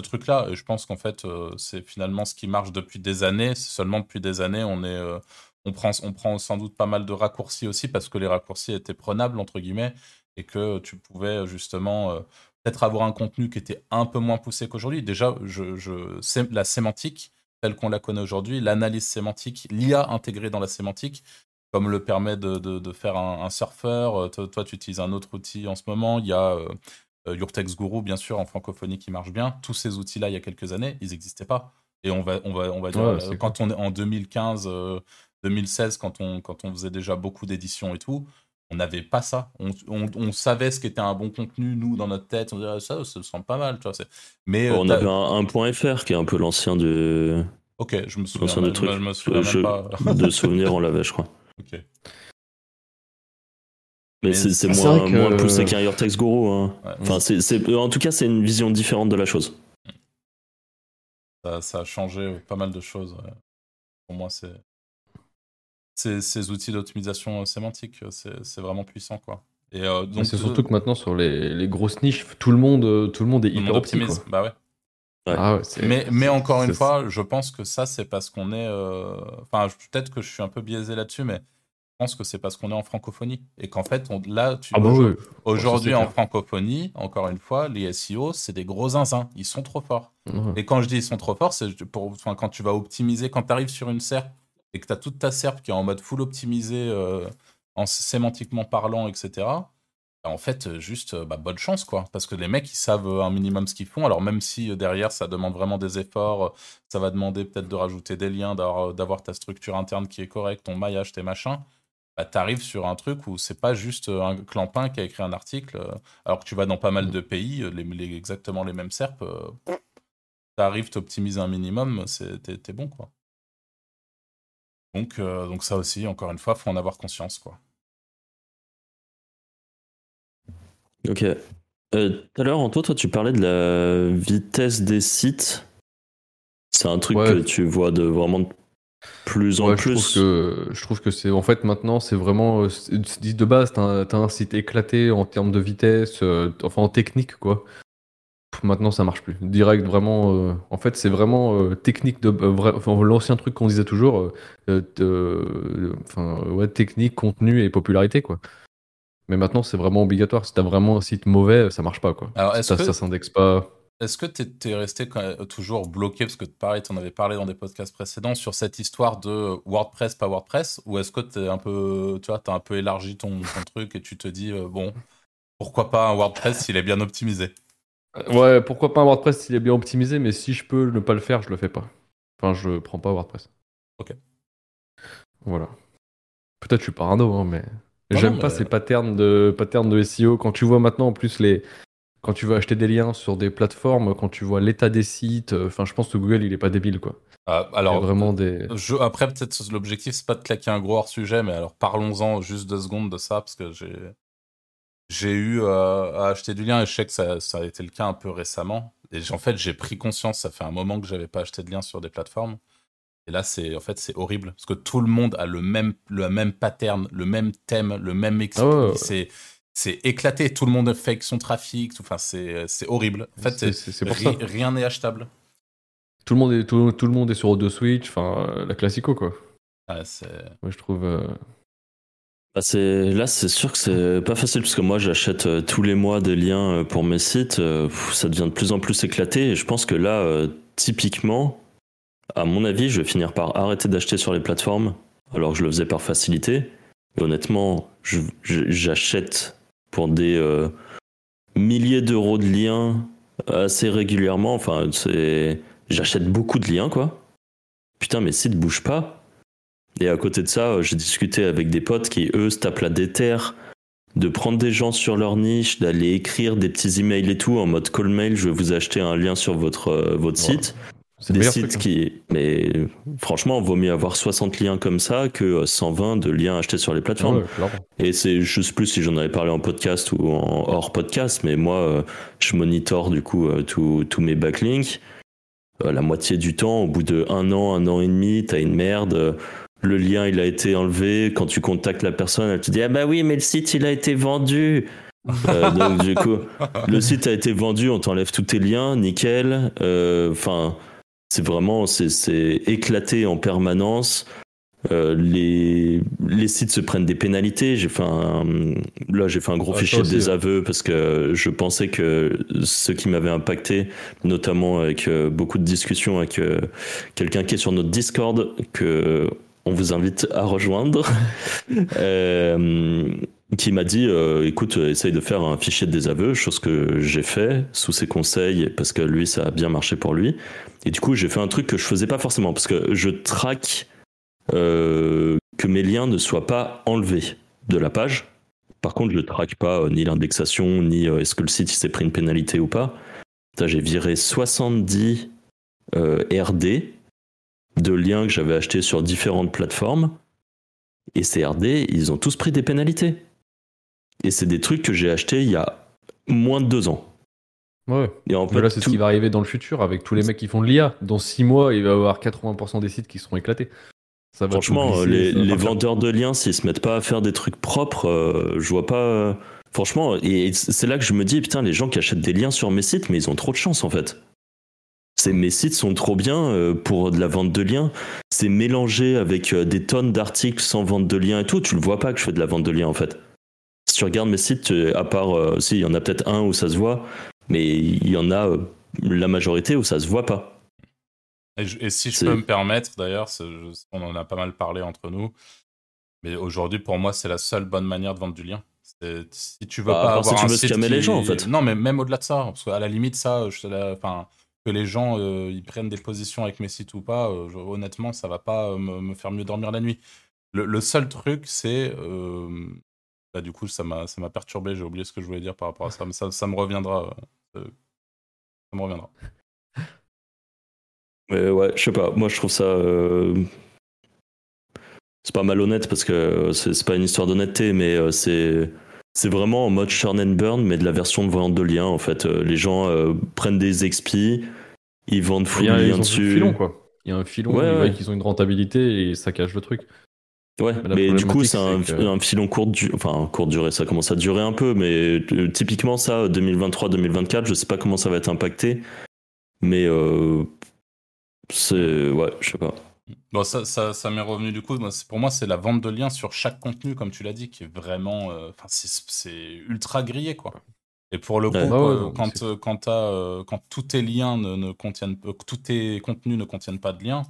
truc-là. Et je pense qu'en fait, euh, c'est finalement ce qui marche depuis des années. Seulement depuis des années, euh, on prend, sans doute pas mal de raccourcis aussi parce que les raccourcis étaient prenables entre guillemets et que tu pouvais justement euh, peut-être avoir un contenu qui était un peu moins poussé qu'aujourd'hui. Déjà, la sémantique telle qu'on la connaît aujourd'hui, l'analyse sémantique, l'IA intégrée dans la sémantique, comme le permet de, faire un, un surfeur. Toi, tu utilises un autre outil en ce moment. Il y a euh, Text Guru, bien sûr, en francophonie qui marche bien. Tous ces outils-là, il y a quelques années, ils n'existaient pas. Et on va, on va, on va dire, euh, quand on est en 2015, 2016, euh, quand on, quand on faisait déjà beaucoup d'éditions et tout, on n'avait pas ça. On, on, savait ce qu'était un bon contenu, nous, dans notre tête. On disait, ah, ça, ça sent pas mal. Tu vois, Mais, on avait un, point .fr qui est un peu l'ancien de. Ok, je me souviens. De, truc. Je me souviens même pas. de souvenirs, on l'avait, je crois. Ok. Mais c'est moins, moins poussé qu'un Your Text Guru. Hein. enfin, c'est en tout cas, c'est une vision différente de la chose. Ça, ça, a changé pas mal de choses. Pour moi, c'est ces outils d'optimisation sémantique, c'est vraiment puissant. quoi. Et euh, donc, C'est surtout que maintenant sur les, les grosses niches, tout le monde, euh, tout le monde est le hyper optimise. Bah ouais. Ouais. Ah ouais, Mais, mais encore une fois, je pense que ça, c'est parce qu'on est. euh, Enfin, peut-être que je suis un peu biaisé là-dessus, mais pense que c'est parce qu'on est en francophonie. Et qu'en fait, on, là, tu, Ah bah oui. aujourd'hui, en francophonie, encore une fois, les SEO, c'est des gros zinzins. Ils sont trop forts. Et quand je dis ils sont trop forts, c'est pour, enfin, quand tu vas optimiser, quand tu arrives sur une SERP et que tu as toute ta SERP qui est en mode full optimisé, euh, en sémantiquement parlant, etc. bah, En fait, euh, juste euh, bah, bonne chance, quoi. Parce que les mecs, ils savent un minimum ce qu'ils font. Alors, même si derrière, ça demande vraiment des efforts, ça va demander peut-être de rajouter des liens, d'avoir ta structure interne qui est correcte, ton maillage, tes machins. Bah, tu arrives sur un truc où c'est pas juste euh, un clampin qui a écrit un article, euh, alors que tu vas dans pas mal de pays, euh, les, les- exactement les mêmes SERP. euh, t'arrives, t'optimises un minimum, c'est- t'es t'es bon, quoi. Donc, euh, donc ça aussi, encore une fois, faut en avoir conscience, quoi. Ok. Euh, Tout à l'heure, Anto, toi, tu parlais de la vitesse des sites. C'est un truc Ouais. que tu vois de vraiment de plus en Ouais, je plus. trouve que je trouve que c'est en fait maintenant c'est vraiment dit de base t'as un, t'as un site éclaté en termes de vitesse euh, enfin en technique quoi. Maintenant ça marche plus. Direct vraiment euh, en fait c'est vraiment euh, technique de euh, enfin, l'ancien truc qu'on disait toujours euh, euh, euh, enfin ouais technique contenu et popularité quoi. Mais maintenant c'est vraiment obligatoire. Si t'as vraiment un site mauvais ça marche pas quoi. Alors, Si est-ce ça, que- ça s'indexe pas Est-ce que tu es resté quand même toujours bloqué, parce que pareil, tu en avais parlé dans des podcasts précédents, sur cette histoire de WordPress, pas WordPress, ou est-ce que tu un peu, tu vois, as un peu élargi ton, ton truc et tu te dis, euh, bon, pourquoi pas un WordPress s'il est bien optimisé? Ouais, pourquoi pas un WordPress s'il est bien optimisé, mais si je peux ne pas le faire, je le fais pas. Enfin, je prends pas WordPress. Ok. Voilà. Peut-être je suis parano, hein, mais j'aime pas ces patterns de patterns de SEO. Quand tu vois maintenant en plus les quand tu vas acheter des liens sur des plateformes, quand tu vois l'état des sites, euh, enfin, je pense que Google il est pas débile quoi. Euh, Il y a Alors, vraiment des. je- après, peut-être l'objectif, c'est pas de claquer un gros hors sujet, mais alors parlons-en juste deux secondes de ça, parce que j'ai. J'ai eu euh, à acheter du lien et je sais que ça, ça a été le cas un peu récemment. Et en fait, j'ai pris conscience, ça fait un moment que j'avais pas acheté de lien sur des plateformes. Et là, c'est en fait, c'est horrible parce que tout le monde a le même, le même pattern, le même thème, le même expli- Ah. C'est, c'est éclaté. Tout le monde fake son trafic. tout- Enfin, c'est, c'est horrible. En fait, pour ri- ça. rien n'est achetable. Tout le monde est tout, tout le monde est sur Auto Switch, enfin euh, la classico quoi. Ouais, c'est... Moi je trouve. euh, Bah, là, c'est sûr que c'est pas facile parce que moi, j'achète euh, tous les mois des liens euh, pour mes sites. euh, pff, ça devient de plus en plus éclaté et je pense que là, euh, typiquement, à mon avis, je vais finir par arrêter d'acheter sur les plateformes alors que je le faisais par facilité. Et honnêtement, j'achète pour des euh, milliers d'euros de liens assez régulièrement. Enfin, c'est, j'achète beaucoup de liens, quoi. Putain, mes sites bougent pas. Et à côté de ça, euh, j'ai discuté avec des potes qui, eux, se tapent la déterre de prendre des gens sur leur niche, d'aller écrire des petits emails et tout en mode call mail, je vais vous acheter un lien sur votre, euh, votre Ouais. site. Des sites truc, hein. qui. Mais franchement, vaut mieux avoir 60 liens comme ça que euh, 120 de liens achetés sur les plateformes. Ouais, clairement. Et c'est, je sais plus si j'en avais parlé en podcast ou en hors podcast, mais moi, euh, je monitore du coup euh, tous mes backlinks. Euh, la moitié du temps, au bout de un an, un an et demi, t'as une merde. Le lien, il a été enlevé. Quand tu contactes la personne, elle te dit Ah bah oui, mais le site, il a été vendu. Euh, donc, du coup, le site a été vendu, on t'enlève tous tes liens, nickel. Euh, Enfin, c'est vraiment, c'est c'est éclaté en permanence. Euh, les, les sites se prennent des pénalités. J'ai fait un, là, j'ai fait un gros Ah, fichier de aussi, désaveu parce que je pensais que ce qui m'avait impacté, notamment avec euh, beaucoup de discussions avec euh, quelqu'un qui est sur notre Discord, que on vous invite à rejoindre, euh, qui m'a dit, euh, écoute, essaye de faire un fichier de désaveu, chose que j'ai fait sous ses conseils parce que lui, ça a bien marché pour lui. Et du coup, j'ai fait un truc que je faisais pas forcément parce que je traque euh, que mes liens ne soient pas enlevés de la page. Par contre, je ne traque pas euh, ni l'indexation, ni euh, est-ce que le site s'est pris une pénalité ou pas. J'ai viré 70 euh, RD de liens que j'avais achetés sur différentes plateformes. Et ces RD, ils ont tous pris des pénalités. Et c'est des trucs que j'ai achetés il y a moins de deux ans. Ouais. Et en Mais fait, là, c'est ce tout- qui va arriver dans le futur avec tous les mecs qui font de l'IA. Dans 6 mois, il va y avoir 80% des sites qui seront éclatés. Ça va Franchement, euh, glisser, les, ça va les vendeurs de liens, s'ils se mettent pas à faire des trucs propres, euh, je vois pas, Franchement, et c'est là que je me dis, putain, les gens qui achètent des liens sur mes sites, mais ils ont trop de chance en fait. Mes sites sont trop bien euh, pour de la vente de liens. C'est mélangé avec euh, des tonnes d'articles sans vente de liens et tout. Tu le vois pas que je fais de la vente de liens en fait. Si tu regardes mes sites, à part, euh, si, il y en a peut-être un où ça se voit, mais il y en a la majorité où ça se voit pas. Et, si je peux me permettre, d'ailleurs, on en a pas mal parlé entre nous, mais aujourd'hui, pour moi, c'est la seule bonne manière de vendre du lien. Si tu veux bah, pas avoir si tu veux scammer les gens, en fait. Non, mais même au-delà de ça, parce qu'à la limite, ça, je, enfin, que les gens euh, ils prennent des positions avec mes sites ou pas, euh, honnêtement, ça va pas euh, me, faire mieux dormir la nuit. Le, seul truc, c'est. Bah, du coup, ça m'a perturbé, j'ai oublié ce que je voulais dire par rapport à ça, mais ça, ça me reviendra. ça me reviendra. Mais ouais, je sais pas, moi je trouve ça. C'est pas malhonnête parce que c'est pas une histoire d'honnêteté, mais c'est c'est vraiment en mode churn and burn, mais de la version de vente de liens en fait. Euh, les gens euh, prennent des expis, ils vendent full lien dessus. Filon, quoi. Il y a un filon, ils voient qu'ils ont une rentabilité et ça cache le truc. Ouais, mais, du coup, c'est un, filon court, du... enfin, court durée, ça commence à durer un peu, mais euh, typiquement, ça, 2023-2024, je sais pas comment ça va être impacté, mais c'est. Ouais, je sais pas. Bon, ça, ça, ça m'est revenu du coup. Pour moi, c'est la vente de liens sur chaque contenu, comme tu l'as dit, qui est vraiment. Euh, enfin, c'est ultra grillé, quoi. Et pour le coup, quand, euh, quand, euh, quand, tous tes liens ne, ne contiennent, tous tes contenus ne contiennent pas de liens,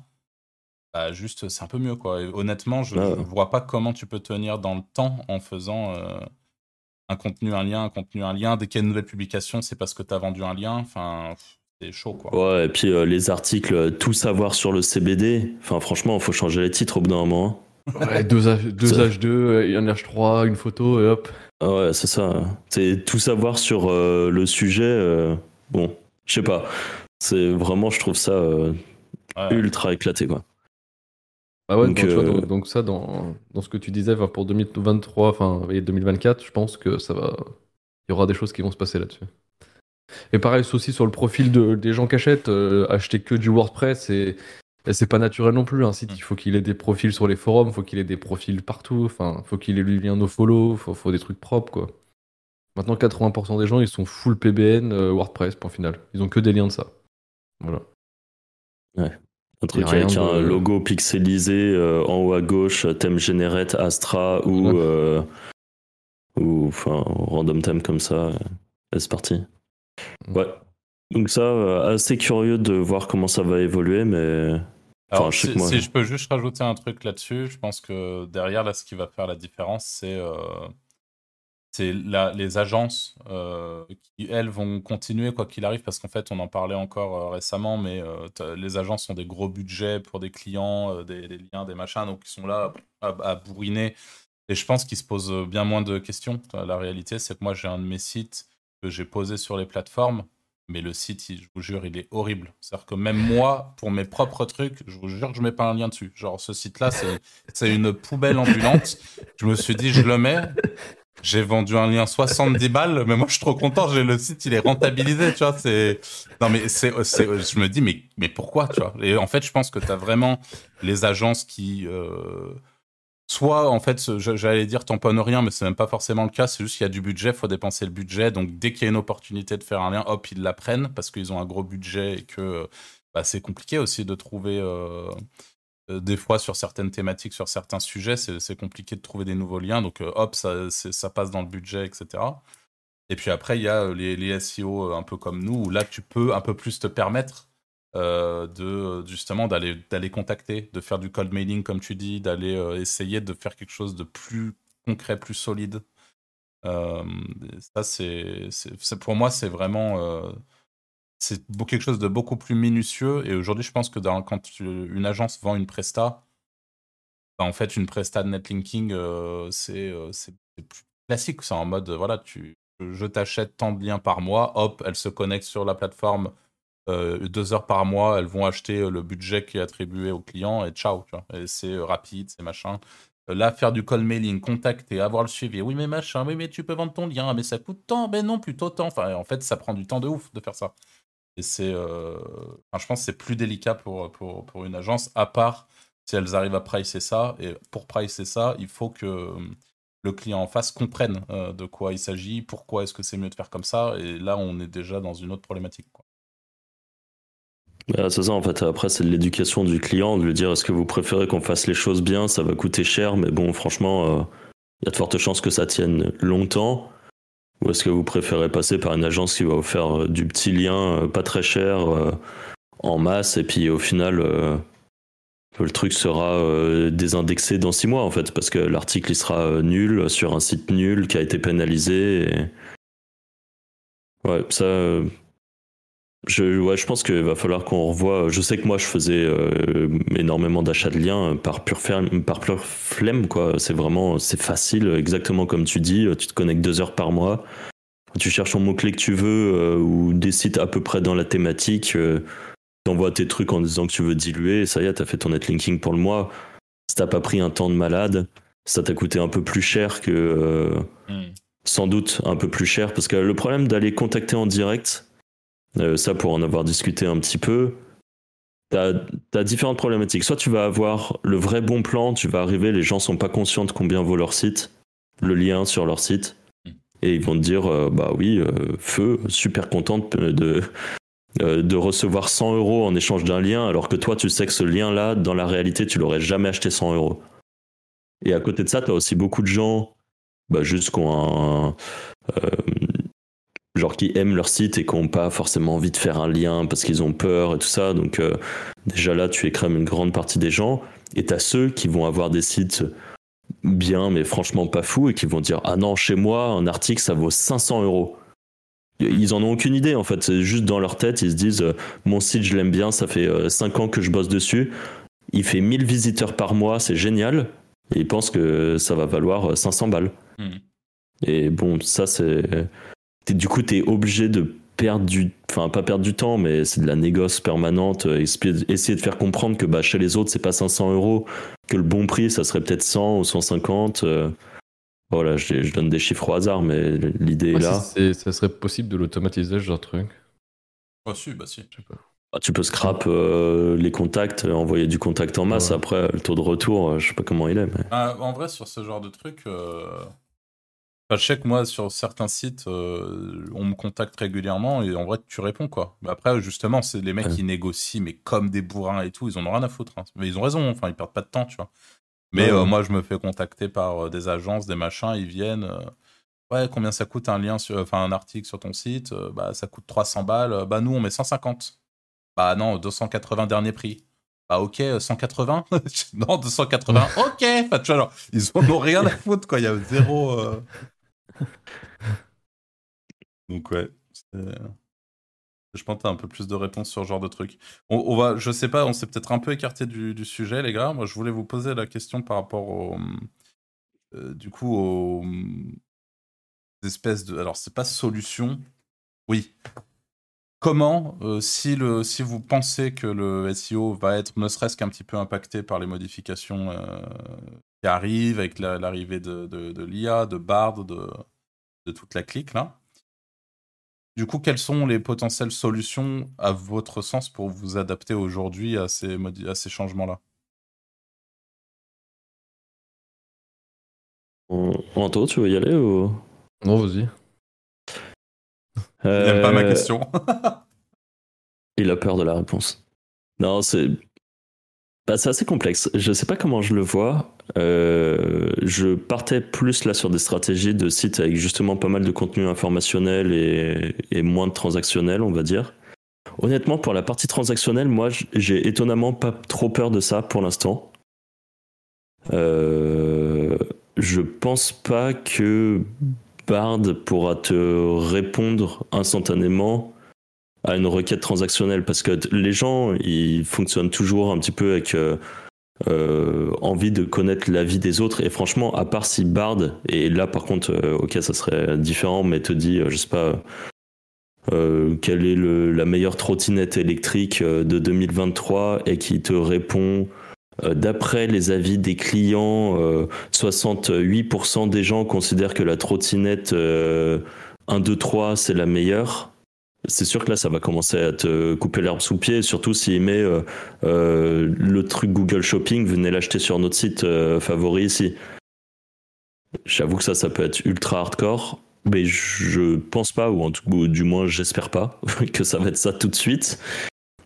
bah, juste, c'est un peu mieux, quoi. honnêtement, je ne vois pas comment tu peux tenir dans le temps en faisant un contenu, un lien, un contenu, un lien. Dès qu'il y a une nouvelle publication, c'est parce que tu as vendu un lien. Enfin chaud quoi. Ouais, et puis euh, les articles, euh, tout savoir sur le CBD, enfin franchement, il faut changer les titres au bout d'un moment. Hein. Ouais, deux, H, 2 un H3, une photo et hop. Ah ouais, c'est ça. C'est tout savoir sur euh, le sujet. bon, je sais pas. C'est vraiment, je trouve ça ultra éclaté quoi. Ah ouais, donc, donc, ça, dans, dans, ce que tu disais pour 2023, enfin, et 2024, je pense que ça va. Il y aura des choses qui vont se passer là-dessus. Et pareil, aussi sur le profil des gens qui achètent, euh, acheter que du WordPress, et c'est pas naturel non plus. Un site, il faut qu'il ait des profils sur les forums, il faut qu'il ait des profils partout, enfin, faut qu'il ait lui lien follow, faut, faut des trucs propres, quoi. Maintenant, 80% des gens, ils sont full PBN euh, WordPress, point final. Ils ont que des liens de ça. Voilà. Ouais. Un truc avec un logo pixelisé euh, en haut à gauche, thème generate Astra ou, ou enfin, random theme comme ça. C'est parti. Mm. Ouais. Donc ça, euh, assez curieux de voir comment ça va évoluer, mais... Alors, si, je peux juste rajouter un truc là-dessus, je pense que derrière, là, ce qui va faire la différence, c'est euh, c'est les agences euh, qui, elles, vont continuer quoi qu'il arrive, parce qu'en fait, on en parlait encore récemment, mais les agences ont des gros budgets pour des clients, des, liens, des machins, donc ils sont là à, à bourriner. Et je pense qu'ils se posent bien moins de questions. La réalité, c'est que moi, j'ai un de mes sites que j'ai posé sur les plateformes, mais le site, je vous jure, il est horrible. C'est-à-dire que même moi, pour mes propres trucs, je vous jure que je mets pas un lien dessus. Genre, ce site-là, c'est une poubelle ambulante. Je me suis dit, je le mets. J'ai vendu un lien 70 balles, mais moi, je suis trop content. Le site, il est rentabilisé, tu vois. Non, mais je me dis, mais, pourquoi, tu vois? Et en fait, je pense que tu as vraiment les agences qui, euh, soit en fait j'allais dire tamponne rien mais c'est même pas forcément le cas c'est juste qu'il y a du budget faut dépenser le budget donc dès qu'il y a une opportunité de faire un lien hop ils la prennent parce qu'ils ont un gros budget et que bah, c'est compliqué aussi de trouver euh, euh, des fois sur certaines thématiques sur certains sujets c'est compliqué de trouver des nouveaux liens donc euh, hop ça, ça passe dans le budget etc et puis après il y a les, les SEO un peu comme nous où là tu peux un peu plus te permettre euh, de justement d'aller contacter, de faire du cold mailing comme tu dis, d'aller euh, essayer de faire quelque chose de plus concret, plus solide. Euh, ça c'est pour moi c'est vraiment c'est quelque chose de beaucoup plus minutieux et aujourd'hui je pense que quand une agence vend une presta, bah, en fait une presta de netlinking c'est c'est plus classique, c'est en mode voilà tu je t'achète tant de liens par mois, hop, elle se connecte sur la plateforme euh, deux heures par mois, elles vont acheter euh, le budget qui est attribué au client et ciao, c'est euh, rapide, c'est machin. Là, faire du call mailing, contacter, avoir le suivi. Oui, mais machin, oui, mais tu peux vendre ton lien, mais ça coûte tant. Ben non, plutôt tant. En fait, ça prend du temps de ouf de faire ça. Et c'est. Enfin, je pense que c'est plus délicat pour, pour, pour, une agence, à part si elles arrivent à pricer ça. Et pour pricer ça, il faut que le client en face comprenne de quoi il s'agit, pourquoi est-ce que c'est mieux de faire comme ça, et là on est déjà dans une autre problématique. Bah, c'est ça en fait. Après, c'est l'éducation du client, de lui dire est-ce que vous préférez qu'on fasse les choses bien, ça va coûter cher, mais bon, franchement, il y a de fortes chances que ça tienne longtemps. Ou est-ce que vous préférez passer par une agence qui va vous faire du petit lien pas très cher en masse et puis au final le truc sera euh, désindexé dans six mois en fait parce que l'article il sera euh, nul sur un site nul qui a été pénalisé ouais ça je ouais, je pense qu'il va falloir qu'on revoie je sais que moi je faisais euh, énormément d'achats de liens par pure par pure flemme quoi c'est vraiment c'est facile exactement comme tu dis tu te connectes deux heures par mois tu cherches un mot clé que tu veux ou des sites à peu près dans la thématique t'envoies tes trucs en disant que tu veux diluer, et ça y est, t'as fait ton netlinking pour le mois. Si t'as pas pris un temps de malade, ça t'a coûté un peu plus cher que. Euh, hmm. Sans doute un peu plus cher, parce que le problème d'aller contacter en direct, euh, ça pour en avoir discuté un petit peu, t'as as différentes problématiques. Soit tu vas avoir le vrai bon plan, tu vas arriver, les gens sont pas conscients de combien vaut leur site, le lien sur leur site, hmm. et ils vont te dire euh, bah oui feu super contente de, euh, de recevoir 100 euros en échange d'un lien, alors que toi, tu sais que ce lien-là, dans la réalité, tu l'aurais jamais acheté 100 euros. Et à côté de ça, tu as aussi beaucoup de gens, bah, juste qui un. Euh, genre qui aiment leur site et qui n'ont pas forcément envie de faire un lien parce qu'ils ont peur et tout ça. Donc, euh, déjà là, tu écrèmes une grande partie des gens. Et tu as ceux qui vont avoir des sites bien, mais franchement pas fous, et qui vont dire Ah non, chez moi, un article, ça vaut 500 euros. Ils en ont aucune idée en fait, c'est juste dans leur tête, ils se disent euh, mon site je l'aime bien, ça fait 5 euh, ans que je bosse dessus, il fait 1000 visiteurs par mois, c'est génial, et ils pensent que ça va valoir 500 euh, balles. Hmm. Et bon, ça c'est... Du coup, tu es obligé de perdre du... Enfin, pas perdre du temps, mais c'est de la négoce permanente, essayer de faire comprendre que bah, chez les autres c'est pas 500 euros, que le bon prix ça serait peut-être 100 ou 150. Voilà, je, donne des chiffres au hasard, mais l'idée est là. ça serait possible de l'automatiser, ce genre de truc. Ah si, bah si. Ah, tu peux scrap euh, les contacts, envoyer du contact en masse. Après, le taux de retour, euh, je sais pas comment il est. Mais... Ah, en vrai, sur ce genre de truc, euh... je sais que moi, sur certains sites, euh, on me contacte régulièrement et en vrai, tu réponds quoi. Mais après, justement, c'est les mecs qui négocient, mais comme des bourrins et tout, ils en ont rien à foutre. Hein. Mais ils ont raison, enfin, ils perdent pas de temps, tu vois. Mais euh, moi, je me fais contacter par euh, des agences, des machins, ils viennent. Euh, ouais, combien ça coûte un lien, sur, enfin un article sur ton site Bah, ça coûte 300 balles. Bah, nous, on met 150. Bah, non, 280 dernier prix. Bah, ok, 180 Non, 280. ok Enfin, tu vois, genre, ils en ont rien à foutre, quoi. Il y a zéro. Donc, ouais je pense que un peu plus de réponses sur ce genre de truc. On, va, je sais pas, on s'est peut-être un peu écarté du, sujet, les gars. Moi, je voulais vous poser la question par rapport au, euh, du coup, aux, espèces de. Alors, c'est pas solution. Oui. Comment, euh, si, le, si vous pensez que le SEO va être ne serait-ce qu'un petit peu impacté par les modifications euh, qui arrivent avec l'arrivée de, de, de l'IA, de Bard, de, de toute la clique là, du coup, quelles sont les potentielles solutions, à votre sens, pour vous adapter aujourd'hui à ces, à ces changements-là? Anto, tu veux y aller ou? Non, vas-y. Il pas ma euh, question. Il a peur de la réponse. Non, c'est bah, c'est assez complexe. Je ne sais pas comment je le vois. Euh, je partais plus là sur des stratégies de sites avec justement pas mal de contenu informationnel et, moins de transactionnel, on va dire. Honnêtement, pour la partie transactionnelle, moi, j'ai étonnamment pas trop peur de ça pour l'instant. Euh, je pense pas que Bard pourra te répondre instantanément à une requête transactionnelle parce que les gens ils fonctionnent toujours un petit peu avec euh, euh, envie de connaître la vie des autres. Et franchement à part si Bard et là par contre euh, ok ça serait différent mais te dit je sais pas quelle est la meilleure trottinette électrique de 2023 et qui te répond D'après les avis des clients, 68% des gens considèrent que la trottinette 1, 2, 3 c'est la meilleure c'est sûr que là, ça va commencer à te couper l'herbe sous pied, surtout s'il met euh, euh, le truc Google Shopping, venez l'acheter sur notre site euh, favori ici. J'avoue que ça, ça peut être ultra hardcore, mais je pense pas, ou, en tout, ou du moins j'espère pas, que ça va être ça tout de suite.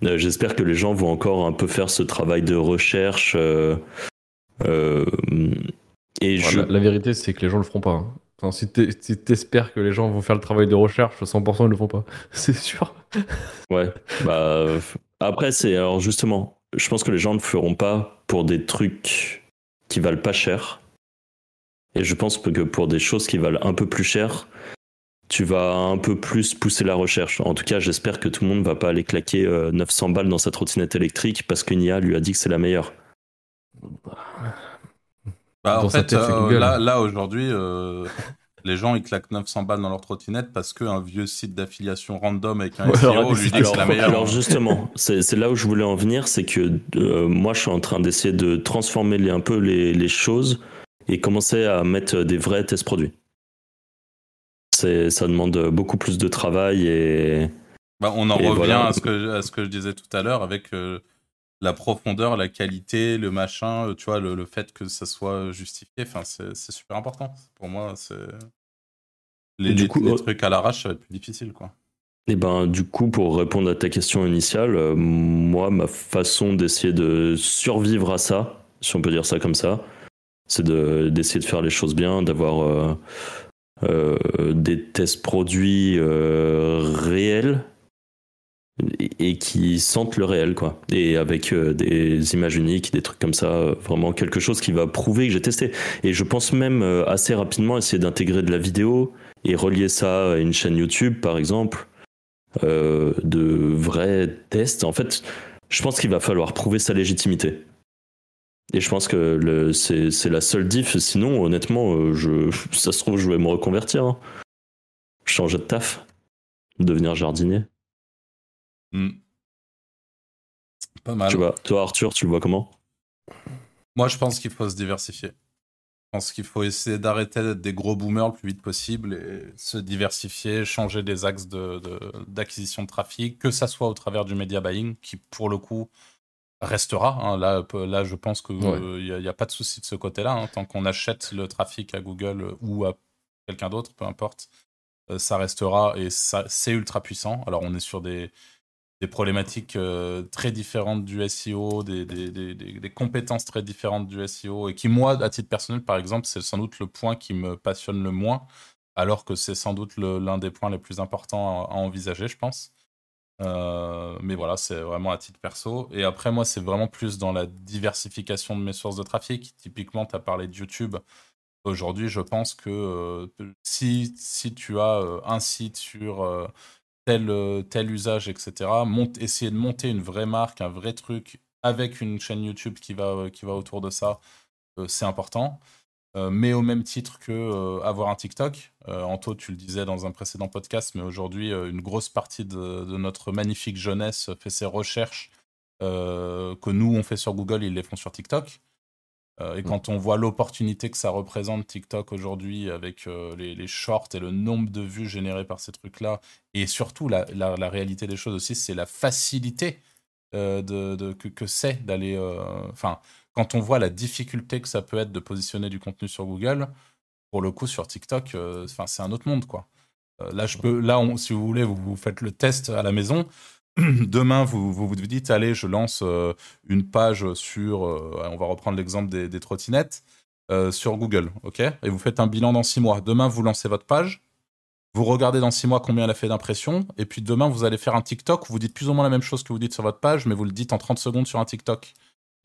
Euh, j'espère que les gens vont encore un peu faire ce travail de recherche. Euh, euh, et je... la, vérité, c'est que les gens le feront pas. Hein. Enfin, si t'espères que les gens vont faire le travail de recherche, 100% ils le font pas. C'est sûr. Ouais. Bah, après, c'est alors justement, je pense que les gens ne le feront pas pour des trucs qui valent pas cher. Et je pense que pour des choses qui valent un peu plus cher, tu vas un peu plus pousser la recherche. En tout cas, j'espère que tout le monde va pas aller claquer 900 balles dans sa trottinette électrique parce qu'une IA lui a dit que c'est la meilleure. Bah, en fait, euh, là, là aujourd'hui, euh, les gens ils claquent 900 balles dans leur trottinette parce qu'un vieux site d'affiliation random avec un SEO lui dit que c'est la meilleure. Alors justement, c'est là où je voulais en venir, c'est que euh, moi je suis en train d'essayer de transformer un peu les, les, choses et commencer à mettre des vrais tests produits. Ça demande beaucoup plus de travail et. Bah, on en revient à, ce que, à ce que je disais tout à l'heure avec la profondeur, la qualité, le machin, euh, tu vois, le, fait que ça soit justifié, enfin, c'est super important. Pour moi, c'est. Les, les, euh, trucs à l'arrache, ça va être plus difficile, quoi. Et eh ben, du coup, pour répondre à ta question initiale, euh, moi, ma façon d'essayer de survivre à ça, si on peut dire ça comme ça, c'est d'essayer de, faire les choses bien, d'avoir des tests produits réels et qui sentent le réel quoi. Et avec euh, des images uniques des trucs comme ça euh, vraiment quelque chose qui va prouver que j'ai testé. Et je pense même euh, assez rapidement essayer d'intégrer de la vidéo et relier ça à une chaîne YouTube par exemple de vrais tests. En fait je pense qu'il va falloir prouver sa légitimité et je pense que c'est la seule diff sinon honnêtement je ça se trouve je vais me reconvertir hein. changer de taf devenir jardinier Hmm. Pas mal. Tu vois, toi, Arthur, tu le vois comment? Moi, je pense qu'il faut se diversifier. Je pense qu'il faut essayer d'arrêter d'être des gros boomers le plus vite possible et se diversifier, changer des axes d'acquisition de, de, trafic, que ça soit au travers du media buying, qui pour le coup restera. Hein. Là, là, je pense qu'il n'y a, pas de souci de ce côté-là. Hein. Tant qu'on achète le trafic à Google ou à quelqu'un d'autre, peu importe, euh, ça restera et c'est ultra puissant. Alors, on est sur des, des problématiques euh, très différentes du SEO, des, des, des, des, compétences très différentes du SEO, et qui, moi, à titre personnel, par exemple, c'est sans doute le point qui me passionne le moins, alors que c'est sans doute l'un des points les plus importants à, envisager, je pense. Euh, mais voilà, c'est vraiment à titre perso. Et après, moi, c'est vraiment plus dans la diversification de mes sources de trafic. Typiquement, tu as parlé de YouTube. Aujourd'hui, je pense que euh, si, si tu as un site sur tel, euh, tel usage, etc. Monte, essayer de monter une vraie marque, un vrai truc avec une chaîne YouTube qui va, euh, qui va autour de ça, euh, c'est important. Mais au même titre que avoir un TikTok. Anto, tu le disais dans un précédent podcast, mais aujourd'hui, une grosse partie de, de, notre magnifique jeunesse fait ses recherches que nous, on fait sur Google, ils les font sur TikTok. Euh, et mm. quand on voit l'opportunité que ça représente TikTok aujourd'hui avec euh, les, shorts et le nombre de vues générées par ces trucs-là, et surtout la, la, réalité des choses aussi, c'est la facilité euh, de, que, que c'est d'aller. Enfin, quand on voit la difficulté que ça peut être de positionner du contenu sur Google, pour le coup sur TikTok, enfin c'est un autre monde quoi. là, je peux, là, si vous voulez, vous, faites le test à la maison. demain, vous, vous, vous dites, allez, je lance euh, une page sur, euh, on va reprendre l'exemple des, trottinettes, euh, sur Google, ok? Et vous faites un bilan dans six mois. Demain, vous lancez votre page, vous regardez dans six mois combien elle a fait d'impression, et puis demain, vous allez faire un TikTok où vous dites plus ou moins la même chose que vous dites sur votre page, mais vous le dites en 30 secondes sur un TikTok.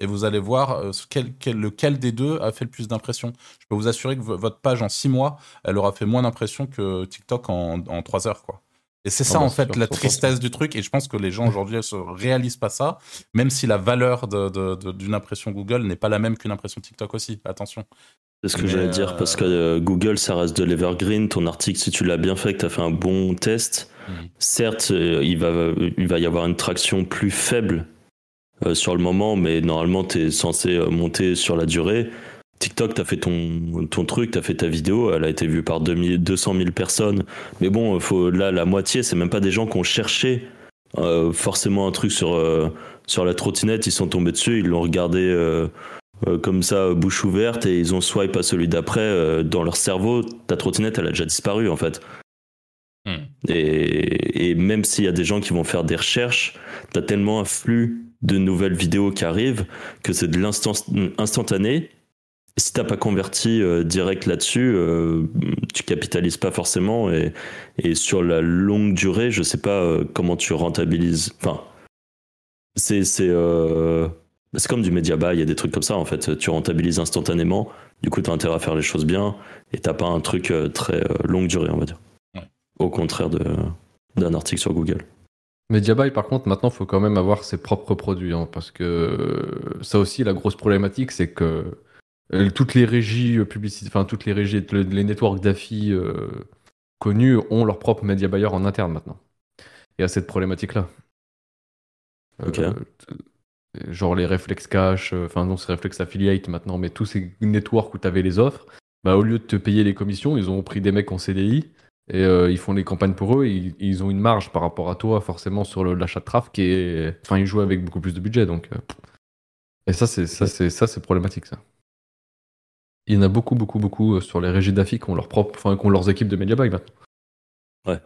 Et vous allez voir lequel des deux a fait le plus d'impression. Je peux vous assurer que votre page en six mois, elle aura fait moins d'impressions que TikTok en, en 3 heures, quoi. Et c'est ça, ah bah, en fait, la tristesse du truc. Et je pense que les gens aujourd'hui ne se réalisent pas ça, même si la valeur d'une impression Google n'est pas la même qu'une impression TikTok aussi. Attention. C'est ce que j'allais dire, parce que euh, Google, ça reste de l'evergreen. Ton article, si tu l'as bien fait, que tu as fait un bon test, certes, euh, il, va, il va y avoir une traction plus faible euh, sur le moment, mais normalement, tu es censé monter sur la durée. TikTok, t'as fait ton, ton truc, t'as fait ta vidéo, elle a été vue par 200 000 personnes. Mais bon, faut, là, la moitié, c'est même pas des gens qui ont cherché euh, forcément un truc sur, euh, sur la trottinette, ils sont tombés dessus, ils l'ont regardé euh, euh, comme ça, bouche ouverte, et ils ont swipe à celui d'après. euh, dans leur cerveau, ta trottinette, elle a déjà disparu, en fait. Hmm. Et, et même s'il y a des gens qui vont faire des recherches, t'as tellement un flux de nouvelles vidéos qui arrivent que c'est de l'instant instantané. Si t'as pas converti euh, direct là-dessus, euh, tu capitalises pas forcément et, et sur la longue durée, je sais pas euh, comment tu rentabilises. Enfin, c'est c'est c'est comme du media buy, il y a des trucs comme ça en fait. Tu rentabilises instantanément, du coup t'as intérêt à faire les choses bien et t'as pas un truc très longue durée, on va dire. Ouais. Au contraire d'un article sur Google. Mediabuy, par contre, maintenant, il faut quand même avoir ses propres produits. hein, parce que euh, ça aussi, la grosse problématique, c'est que euh, toutes les régies euh, publicitaires, enfin, toutes les régies, le- les networks d'affi euh, connus ont leur propre media buyer en interne maintenant. Il y a cette problématique-là. Euh, genre les Reflex Cash, euh, enfin non, c'est Reflex Affiliate maintenant, mais tous ces networks où tu avais les offres, bah, au lieu de te payer les commissions, ils ont pris des mecs en CDI et euh, ils font les campagnes pour eux. Et ils, ils ont une marge par rapport à toi, forcément, sur l'achat de traffic. Et enfin, ils jouent avec beaucoup plus de budget. Donc, euh, et ça, c'est ça, c'est ça, c'est problématique, ça. Il y en a beaucoup, beaucoup, beaucoup euh, sur les régies d'affi qui ont leur propre, enfin, qui ont leurs équipes de media buy maintenant. Ouais.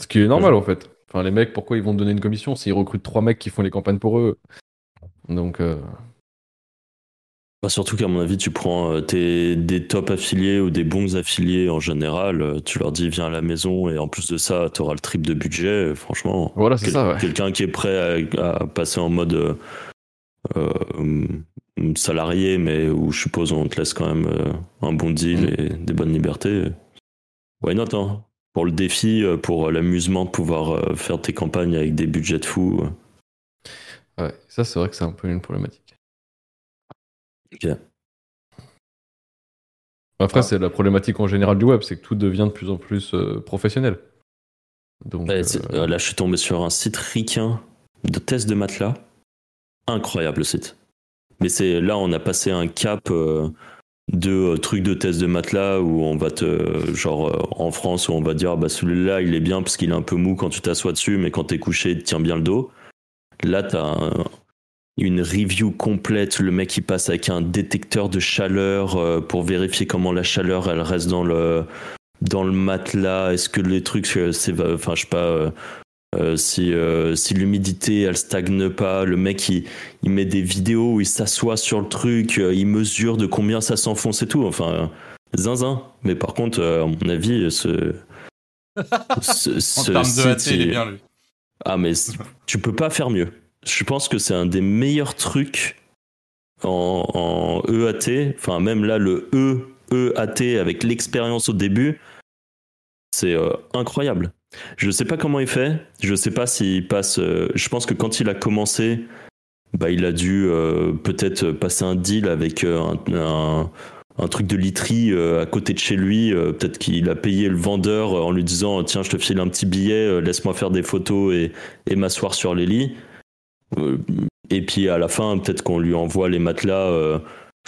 Ce qui est normal, en fait. Enfin, les mecs, pourquoi ils vont te donner une commission s'ils recrutent trois mecs qui font les campagnes pour eux? Donc, euh, Bah, surtout qu'à mon avis, tu prends euh, tes, des top affiliés ou des bons affiliés en général, euh, tu leur dis viens à la maison et en plus de ça, tu auras le triple de budget. euh, Franchement, voilà, c'est quel- ça, ouais. quelqu'un qui est prêt à, à passer en mode euh, salarié, mais où je suppose on te laisse quand même un bon deal Mm. et des bonnes libertés. Why not hein? Pour le défi, pour l'amusement de pouvoir faire tes campagnes avec des budgets de fou. euh. Ouais, ça, c'est vrai que c'est un peu une problématique. Après, Ah. c'est la problématique en général du web, c'est que tout devient de plus en plus euh, professionnel. Donc, euh, euh, là, je suis tombé sur un site ricain de test de matelas. Incroyable le site. Mais c'est là, on a passé un cap euh, de trucs de test de matelas où on va te, genre en France, où on va dire ah, bah celui-là, il est bien parce qu'il est un peu mou quand tu t'assois dessus, mais quand t'es couché, il te tient bien le dos. Là, t'as un- une review complète. Le mec, il passe avec un détecteur de chaleur euh, pour vérifier comment la chaleur, elle reste dans le dans le matelas. Est-ce que les trucs, euh, c'est, enfin, je sais pas. euh, si, euh, si l'humidité elle stagne pas, le mec il, il met des vidéos où il s'assoit sur le truc, il mesure de combien ça s'enfonce et tout. Enfin, zinzin. Mais par contre, à mon avis, ce. ce, En termes de AT, il est bien lui. ah, mais tu peux pas faire mieux. Je pense que c'est un des meilleurs trucs en, EAT. Enfin, même là, le E, EAT avec l'expérience au début, c'est euh, incroyable. Je sais pas comment il fait. Je sais pas s'il passe. euh, je pense que quand il a commencé, bah, il a dû euh, peut-être passer un deal avec un, truc de literie à côté de chez lui. Peut-être qu'il a payé le vendeur en lui disant Tiens, je te file un petit billet, laisse-moi faire des photos et m'asseoir sur les lits. Euh, et puis à la fin, peut-être qu'on lui envoie les matelas. euh,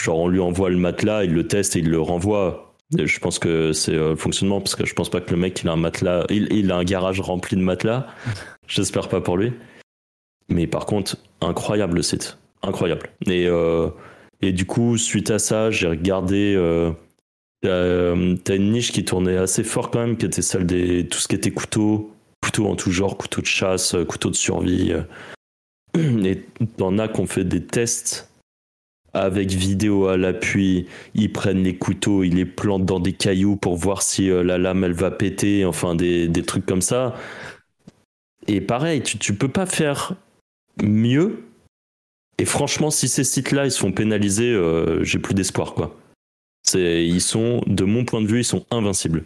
genre, on lui envoie le matelas, il le teste et il le renvoie. Et je pense que c'est euh, le fonctionnement parce que je pense pas que le mec il a un matelas, il, il a un garage rempli de matelas. J'espère pas pour lui. Mais par contre, incroyable le site, incroyable. Et euh, et du coup, suite à ça, j'ai regardé. Euh, euh, T'as une niche qui tournait assez fort quand même, qui était celle des tout ce qui était couteau, couteau en tout genre, couteau de chasse, euh, couteau de survie. Et t'en as qu'on fait des tests avec vidéo à l'appui. Ils prennent les couteaux, ils les plantent dans des cailloux pour voir si euh, la lame elle va péter, enfin des, des trucs comme ça. Et pareil, tu, tu peux pas faire mieux. Et franchement, si ces sites-là ils se font pénaliser, euh, j'ai plus d'espoir quoi. C'est, ils sont, de mon point de vue, ils sont invincibles.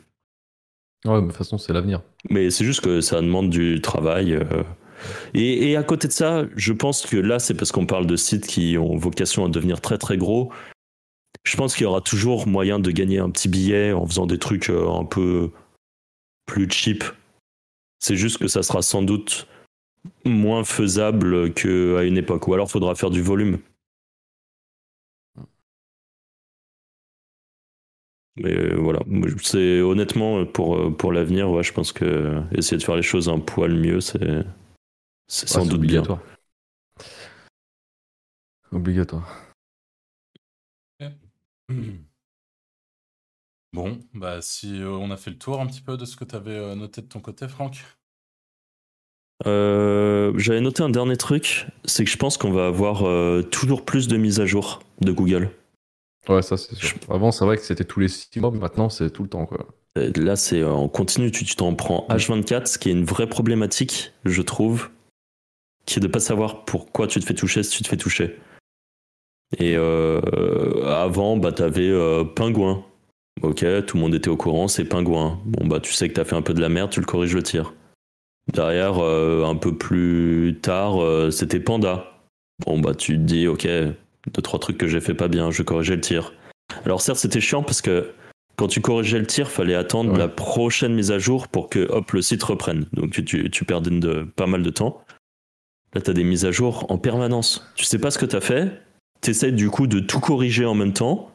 Ouais, mais de toute façon, c'est l'avenir. Mais c'est juste que ça demande du travail. euh. Et, à côté de ça, je pense que là, c'est parce qu'on parle de sites qui ont vocation à devenir très très gros. Je pense qu'il y aura toujours moyen de gagner un petit billet en faisant des trucs euh, un peu plus cheap. C'est juste que ça sera sans doute moins faisable qu'à une époque. Ou alors, faudra faire du volume. Mais euh, voilà, c'est honnêtement pour, euh, pour l'avenir, je pense que essayer de faire les choses un poil mieux, c'est c'est sans doute bien. obligatoire. Obligatoire. Bon, bah si on a fait le tour un petit peu de ce que tu avais noté de ton côté, Franck. J'avais noté un dernier truc, c'est que je pense qu'on va avoir toujours plus de mises à jour de Google. Ouais, ça c'est sûr. Avant, c'est vrai que c'était tous les six mois, mais maintenant c'est tout le temps. Quoi. Là, c'est en continu, tu t'en prends H24, ce qui est une vraie problématique, je trouve, qui est de pas savoir pourquoi tu te fais toucher si tu te fais toucher. Et euh, avant, bah, t'avais euh, Pingouin. Ok, tout le monde était au courant, c'est Pingouin. Bon, bah, tu sais que t'as fait un peu de la merde, tu le corriges le tir. Derrière, euh, un peu plus tard, c'était Panda. Bon, bah, tu te dis, ok, deux, trois trucs que j'ai fait pas bien, je corrigeais le tir. Alors, certes, c'était chiant parce que quand tu corrigeais le tir, fallait attendre la prochaine mise à jour pour que, hop, le site reprenne. Donc, tu, tu perdais de, pas mal de temps. Là, tu as des mises à jour en permanence. Tu sais pas ce que tu as fait. Tu essaies du coup de tout corriger en même temps.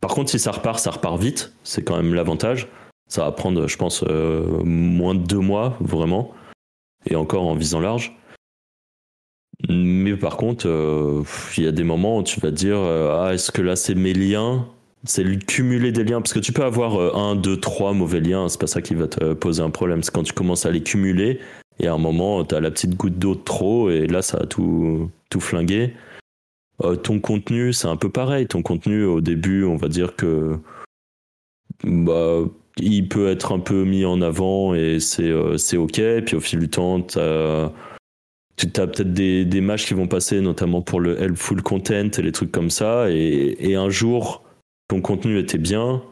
Par contre, si ça repart, ça repart vite. C'est quand même l'avantage. Ça va prendre, je pense, euh, moins de deux mois, vraiment. Et encore en visant large. Mais par contre, euh, il y a des moments où tu vas te dire euh, Ah, est-ce que là, c'est mes liens? C'est le cumuler des liens. Parce que tu peux avoir un, deux, trois mauvais liens. C'est pas ça qui va te poser un problème. C'est quand tu commences à les cumuler et à un moment, tu as la petite goutte d'eau de trop et là, ça a tout, tout flingué. Euh, ton contenu, c'est un peu pareil. Ton contenu, au début, on va dire que bah, il peut être un peu mis en avant et c'est euh, OK. Puis au fil du temps, tu as, peut-être des, des matchs qui vont passer, notamment pour le helpful content et les trucs comme ça. Et, et un jour, ton contenu était bien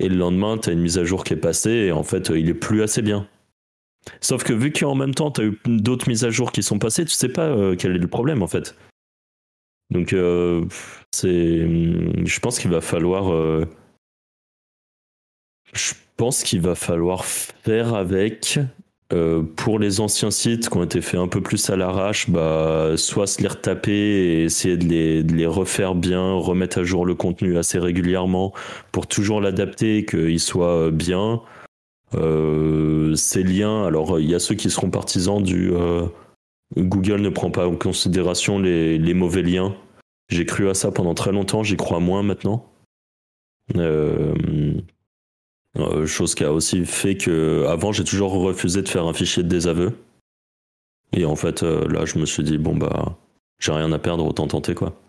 et le lendemain, tu as une mise à jour qui est passée et en fait, il est plus assez bien. Sauf que vu qu'en même temps, tu as eu d'autres mises à jour qui sont passées, tu sais pas euh, quel est le problème en fait. Donc, euh, je pense qu'il va falloir. Euh, je pense qu'il va falloir faire avec. pour les anciens sites qui ont été faits un peu plus à l'arrache, bah, soit se les retaper et essayer de les, refaire bien, remettre à jour le contenu assez régulièrement pour toujours l'adapter qu'il soit bien ces liens, alors il y a ceux qui seront partisans du euh, Google ne prend pas en considération les, mauvais liens. J'ai cru à ça pendant très longtemps, j'y crois moins maintenant. Euh, chose qui a aussi fait que avant j'ai toujours refusé de faire un fichier de désaveu. Et en fait là je me suis dit bon bah j'ai rien à perdre autant tenter quoi.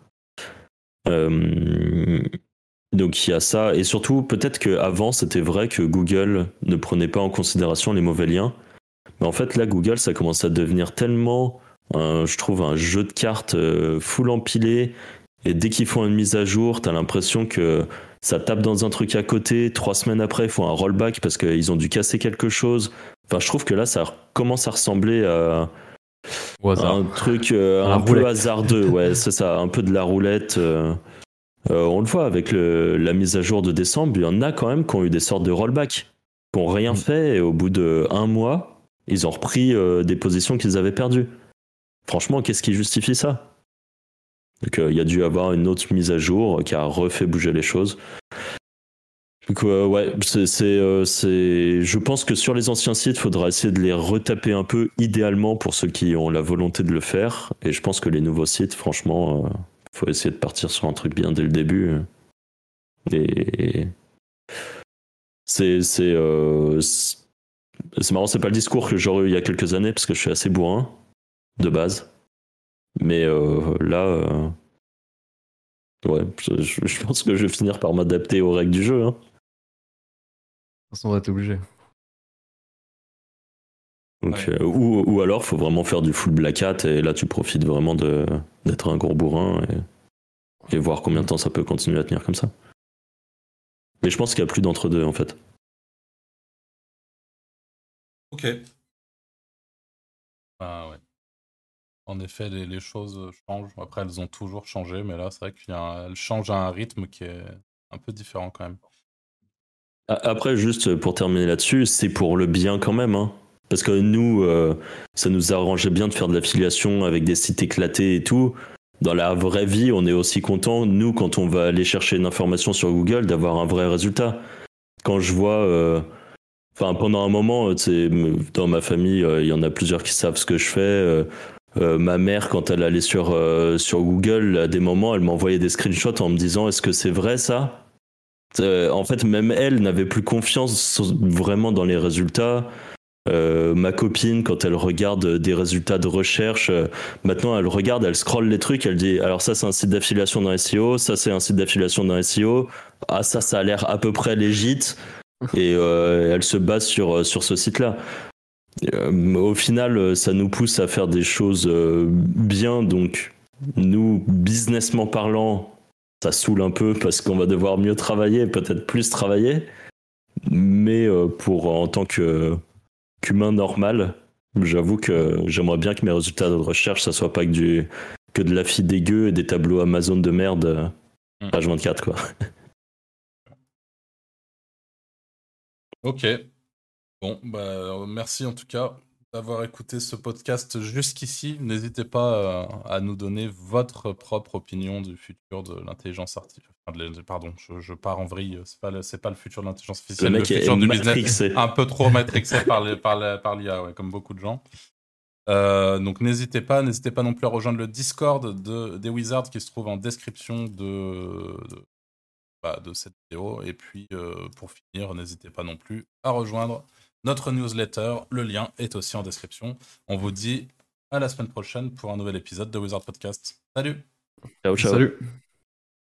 Donc il y a ça, et surtout peut-être qu'avant c'était vrai que Google ne prenait pas en considération les mauvais liens, mais en fait là Google ça commence à devenir tellement, je trouve, un jeu de cartes euh, full empilé, et dès qu'ils font une mise à jour, t'as l'impression que ça tape dans un truc à côté, trois semaines après ils font un rollback parce qu'ils ont dû casser quelque chose. Enfin je trouve que là ça commence à ressembler à... un truc euh, un, peu hasardeux, ouais, c'est ça, un peu de la roulette. Euh. Euh, on le voit avec la mise à jour de décembre, il y en a quand même qui ont eu des sortes de rollback, qui n'ont rien mm. fait et au bout d'un mois, ils ont repris euh, des positions qu'ils avaient perdues. Franchement, qu'est-ce qui justifie ça? Donc, euh, il y a dû avoir une autre mise à jour qui a refait bouger les choses. Donc, ouais, c'est, je pense que sur les anciens sites, il faudra essayer de les retaper un peu, idéalement pour ceux qui ont la volonté de le faire. Et je pense que les nouveaux sites, franchement, faut essayer de partir sur un truc bien dès le début. Et c'est c'est euh, c'est marrant, c'est pas le discours que j'aurais eu il y a quelques années parce que je suis assez bourrin de base. Mais euh, là, euh, ouais, je, pense que je vais finir par m'adapter aux règles du jeu. Hein. De toute façon, on va être obligé. Donc, ou, ou, alors, faut vraiment faire du full black hat et là, tu profites vraiment d'être un gros bourrin et, et, voir combien de temps ça peut continuer à tenir comme ça. Mais je pense qu'il y a plus d'entre-deux en fait. Ok. Ah ouais. En effet, les, les, choses changent. Après, elles ont toujours changé, mais là, c'est vrai qu'elles changent à un rythme qui est un peu différent quand même. Après, juste pour terminer là-dessus, c'est pour le bien quand même. Hein. Parce que nous, euh, ça nous arrangeait bien de faire de l'affiliation avec des sites éclatés et tout. Dans la vraie vie, on est aussi content, nous, quand on va aller chercher une information sur Google, d'avoir un vrai résultat. Quand je vois. Euh, enfin, pendant un moment, dans ma famille, euh, il y en a plusieurs qui savent ce que je fais. ma mère, quand elle allait sur, sur Google, à des moments, elle m'envoyait des screenshots en me disant Est-ce que c'est vrai ça? En fait, même elle n'avait plus confiance vraiment dans les résultats. Euh, ma copine, quand elle regarde des résultats de recherche, euh, maintenant elle regarde, elle scrolle les trucs, elle dit alors ça c'est un site d'affiliation dans SEO, ça c'est un site d'affiliation dans SEO, ah ça ça a l'air à peu près légit. Et euh, elle se base sur, sur ce site-là. au final, ça nous pousse à faire des choses bien, donc nous, businessment parlant, ça saoule un peu parce qu'on va devoir mieux travailler, peut-être plus travailler, mais pour en tant que qu'humain normal, j'avoue que j'aimerais bien que mes résultats de recherche, ça soit pas que, du, que de la fille dégueu et des tableaux Amazon de merde hmm. page 24, quoi. Ok. Bon, bah, merci en tout cas d'avoir écouté ce podcast jusqu'ici. N'hésitez pas euh, à nous donner votre propre opinion du futur de l'intelligence artificielle. pardon, je, pars en vrille. C'est pas le, pas le futur de l'intelligence artificielle, le, futur du business. Un peu trop matrixé par, par, par l'IA, comme beaucoup de gens. Euh, donc n'hésitez pas, n'hésitez pas non plus à rejoindre le Discord de, des Wizards qui se trouve en description de, de, bah, cette vidéo. Et puis euh, pour finir, n'hésitez pas non plus à rejoindre notre newsletter. Le lien est aussi en description. On vous dit à la semaine prochaine pour un nouvel épisode de Wizard Podcast. Salut Ciao, ciao. Salut